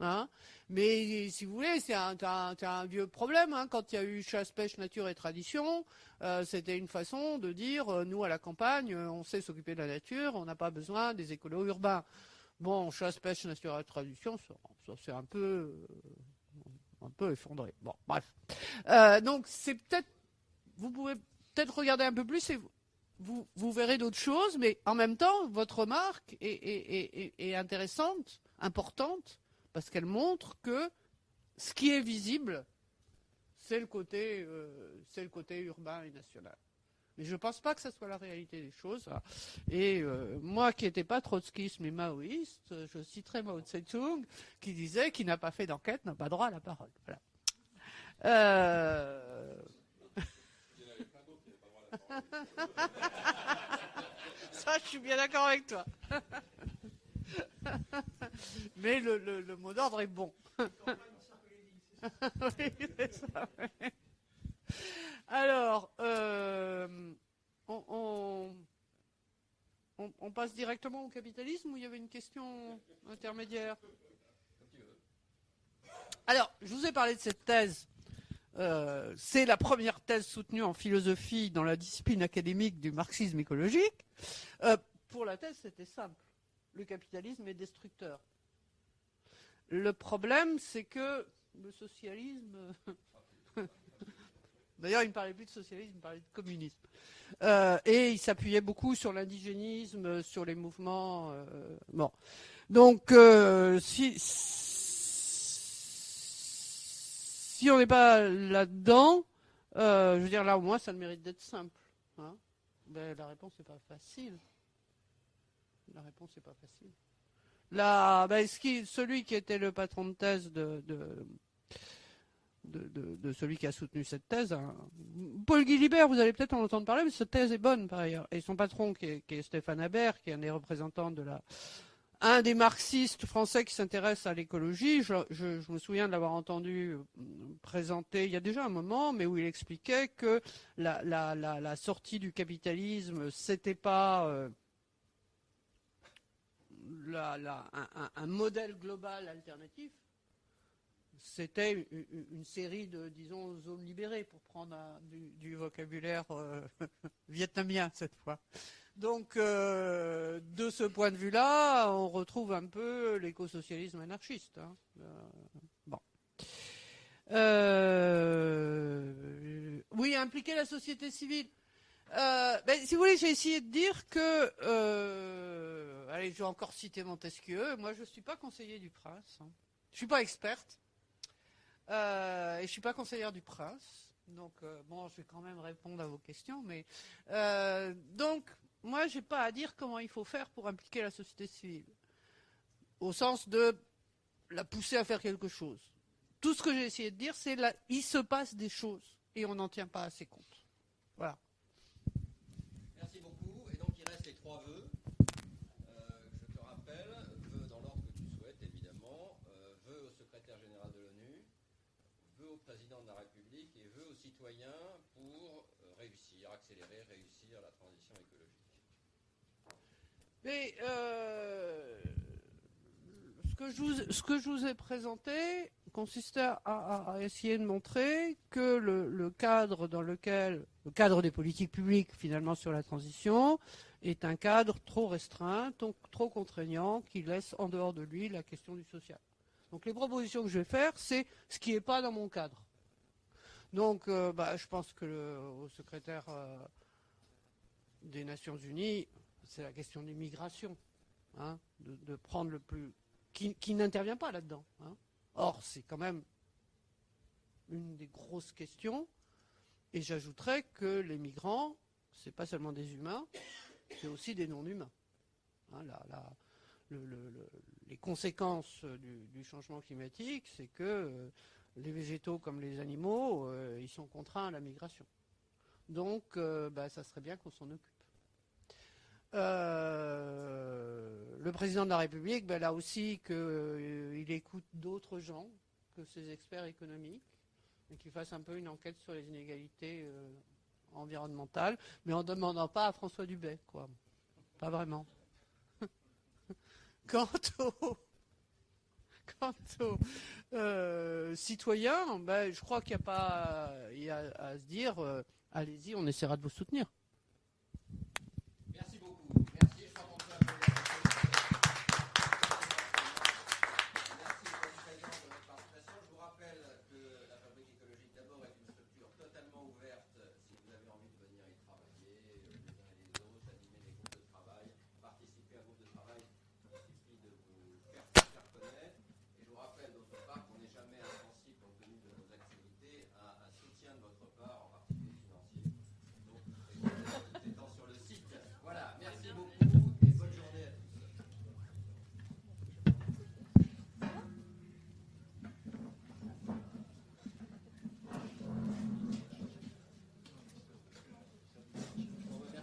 Hein mais si vous voulez, c'est un, vieux problème. hein. Quand il y a eu chasse, pêche, nature et tradition, euh, c'était une façon de dire, euh, nous à la campagne, on sait s'occuper de la nature, on n'a pas besoin des écolos urbains. Bon, chasse, pêche, nature et tradition, ça, ça, c'est un peu, euh, un peu effondré. Bon, bref. Euh, donc c'est peut-être, vous pouvez peut-être regarder un peu plus et vous, vous, verrez d'autres choses, mais en même temps, votre remarque est, est- est- est- intéressante, importante, parce qu'elle montre que ce qui est visible, c'est le euh, c'est le côté urbain et national. Mais je ne pense pas que ce soit la réalité des choses. Et euh, moi qui n'étais pas trotskiste mais maoïste, je citerai Mao Tse-tung qui disait qui n'a pas fait d'enquête n'a pas droit à la parole. Voilà. Euh, Ça, je suis bien d'accord avec toi. Mais le, le- le mot d'ordre est bon. Oui, c'est ça, ouais. Alors, euh, on, passe directement au capitalisme ou il y avait une question intermédiaire? Alors, je vous ai parlé de cette thèse. Euh, c'est la première thèse soutenue en philosophie dans la discipline académique du marxisme écologique. Euh, pour la thèse, c'était simple. Le capitalisme est destructeur. Le problème, c'est que le socialisme. D'ailleurs, il ne parlait plus de socialisme, il parlait de communisme. Euh, et il s'appuyait beaucoup sur l'indigénisme, sur les mouvements. euh, bon. Donc, euh, si, on n'est pas là-dedans, je veux dire, là au moins, ça le mérite d'être simple. hein. Ben, la réponse n'est pas facile. La réponse n'est pas facile. Là, ben, celui qui était le patron de thèse de, de, celui qui a soutenu cette thèse, hein, Paul Guilibert, vous allez peut-être en entendre parler, mais cette thèse est bonne par ailleurs. Et son patron, qui est, Stéphane Habert, qui est un des représentants de la, un des marxistes français qui s'intéresse à l'écologie, je, me souviens de l'avoir entendu euh, présenter il y a déjà un moment, mais où il expliquait que la, sortie du capitalisme, c'était pas euh, un modèle global alternatif, c'était une, série de, disons, zones libérées, pour prendre du, vocabulaire euh, vietnamien cette fois. Donc, euh, de ce point de vue-là, on retrouve un peu l'écosocialisme anarchiste. hein. Euh, oui, impliquer la société civile. Ben, si vous voulez, j'ai essayé de dire que, allez, je vais encore citer Montesquieu. Moi, je ne suis pas conseiller du prince. hein. Je suis pas experte. Euh, et je suis pas conseillère du prince. Donc, euh, bon, je vais quand même répondre à vos questions. Mais euh, donc, moi, j'ai pas à dire comment il faut faire pour impliquer la société civile, au sens de la pousser à faire quelque chose. Tout ce que j'ai essayé de dire, c'est il se passe des choses et on n'en tient pas assez compte. Voilà. Merci beaucoup. Et donc il reste les trois vœux. Euh, je te rappelle, vœux dans l'ordre que tu souhaites, évidemment. Euh, vœux au secrétaire général de l'ONU, vœux au président de la République et vœux aux citoyens pour euh, réussir, accélérer, réussir la transition écologique. Mais euh, ce, que je vous, ai présenté consistait à, essayer de montrer que le cadre dans lequel, le cadre des politiques publiques finalement sur la transition, est un cadre trop restreint, donc trop contraignant, qui laisse en dehors de lui la question du social. Donc les propositions que je vais faire, c'est ce qui n'est pas dans mon cadre. Donc euh, bah, je pense que le au secrétaire euh, des Nations Unies, c'est la question des migrations, hein, de, prendre le plus, qui, n'intervient pas là-dedans. hein. Or, c'est quand même une des grosses questions. Et j'ajouterais que les migrants, c'est pas seulement des humains, c'est aussi des non-humains. Hein, le- le- le- les conséquences du, changement climatique, c'est que euh, les végétaux comme les animaux, euh, ils sont contraints à la migration. Donc, euh, bah, ça serait bien qu'on s'en occupe. Le président de la République, ben, là aussi, qu'il écoute d'autres gens que ses experts économiques et qu'il fasse un peu une enquête sur les inégalités environnementales, mais en ne demandant pas à François Dubé, quoi. Pas vraiment. Quant au, quant aux euh, citoyens, ben, je crois qu'il n'y a pas à se dire, euh, allez-y, on essaiera de vous soutenir.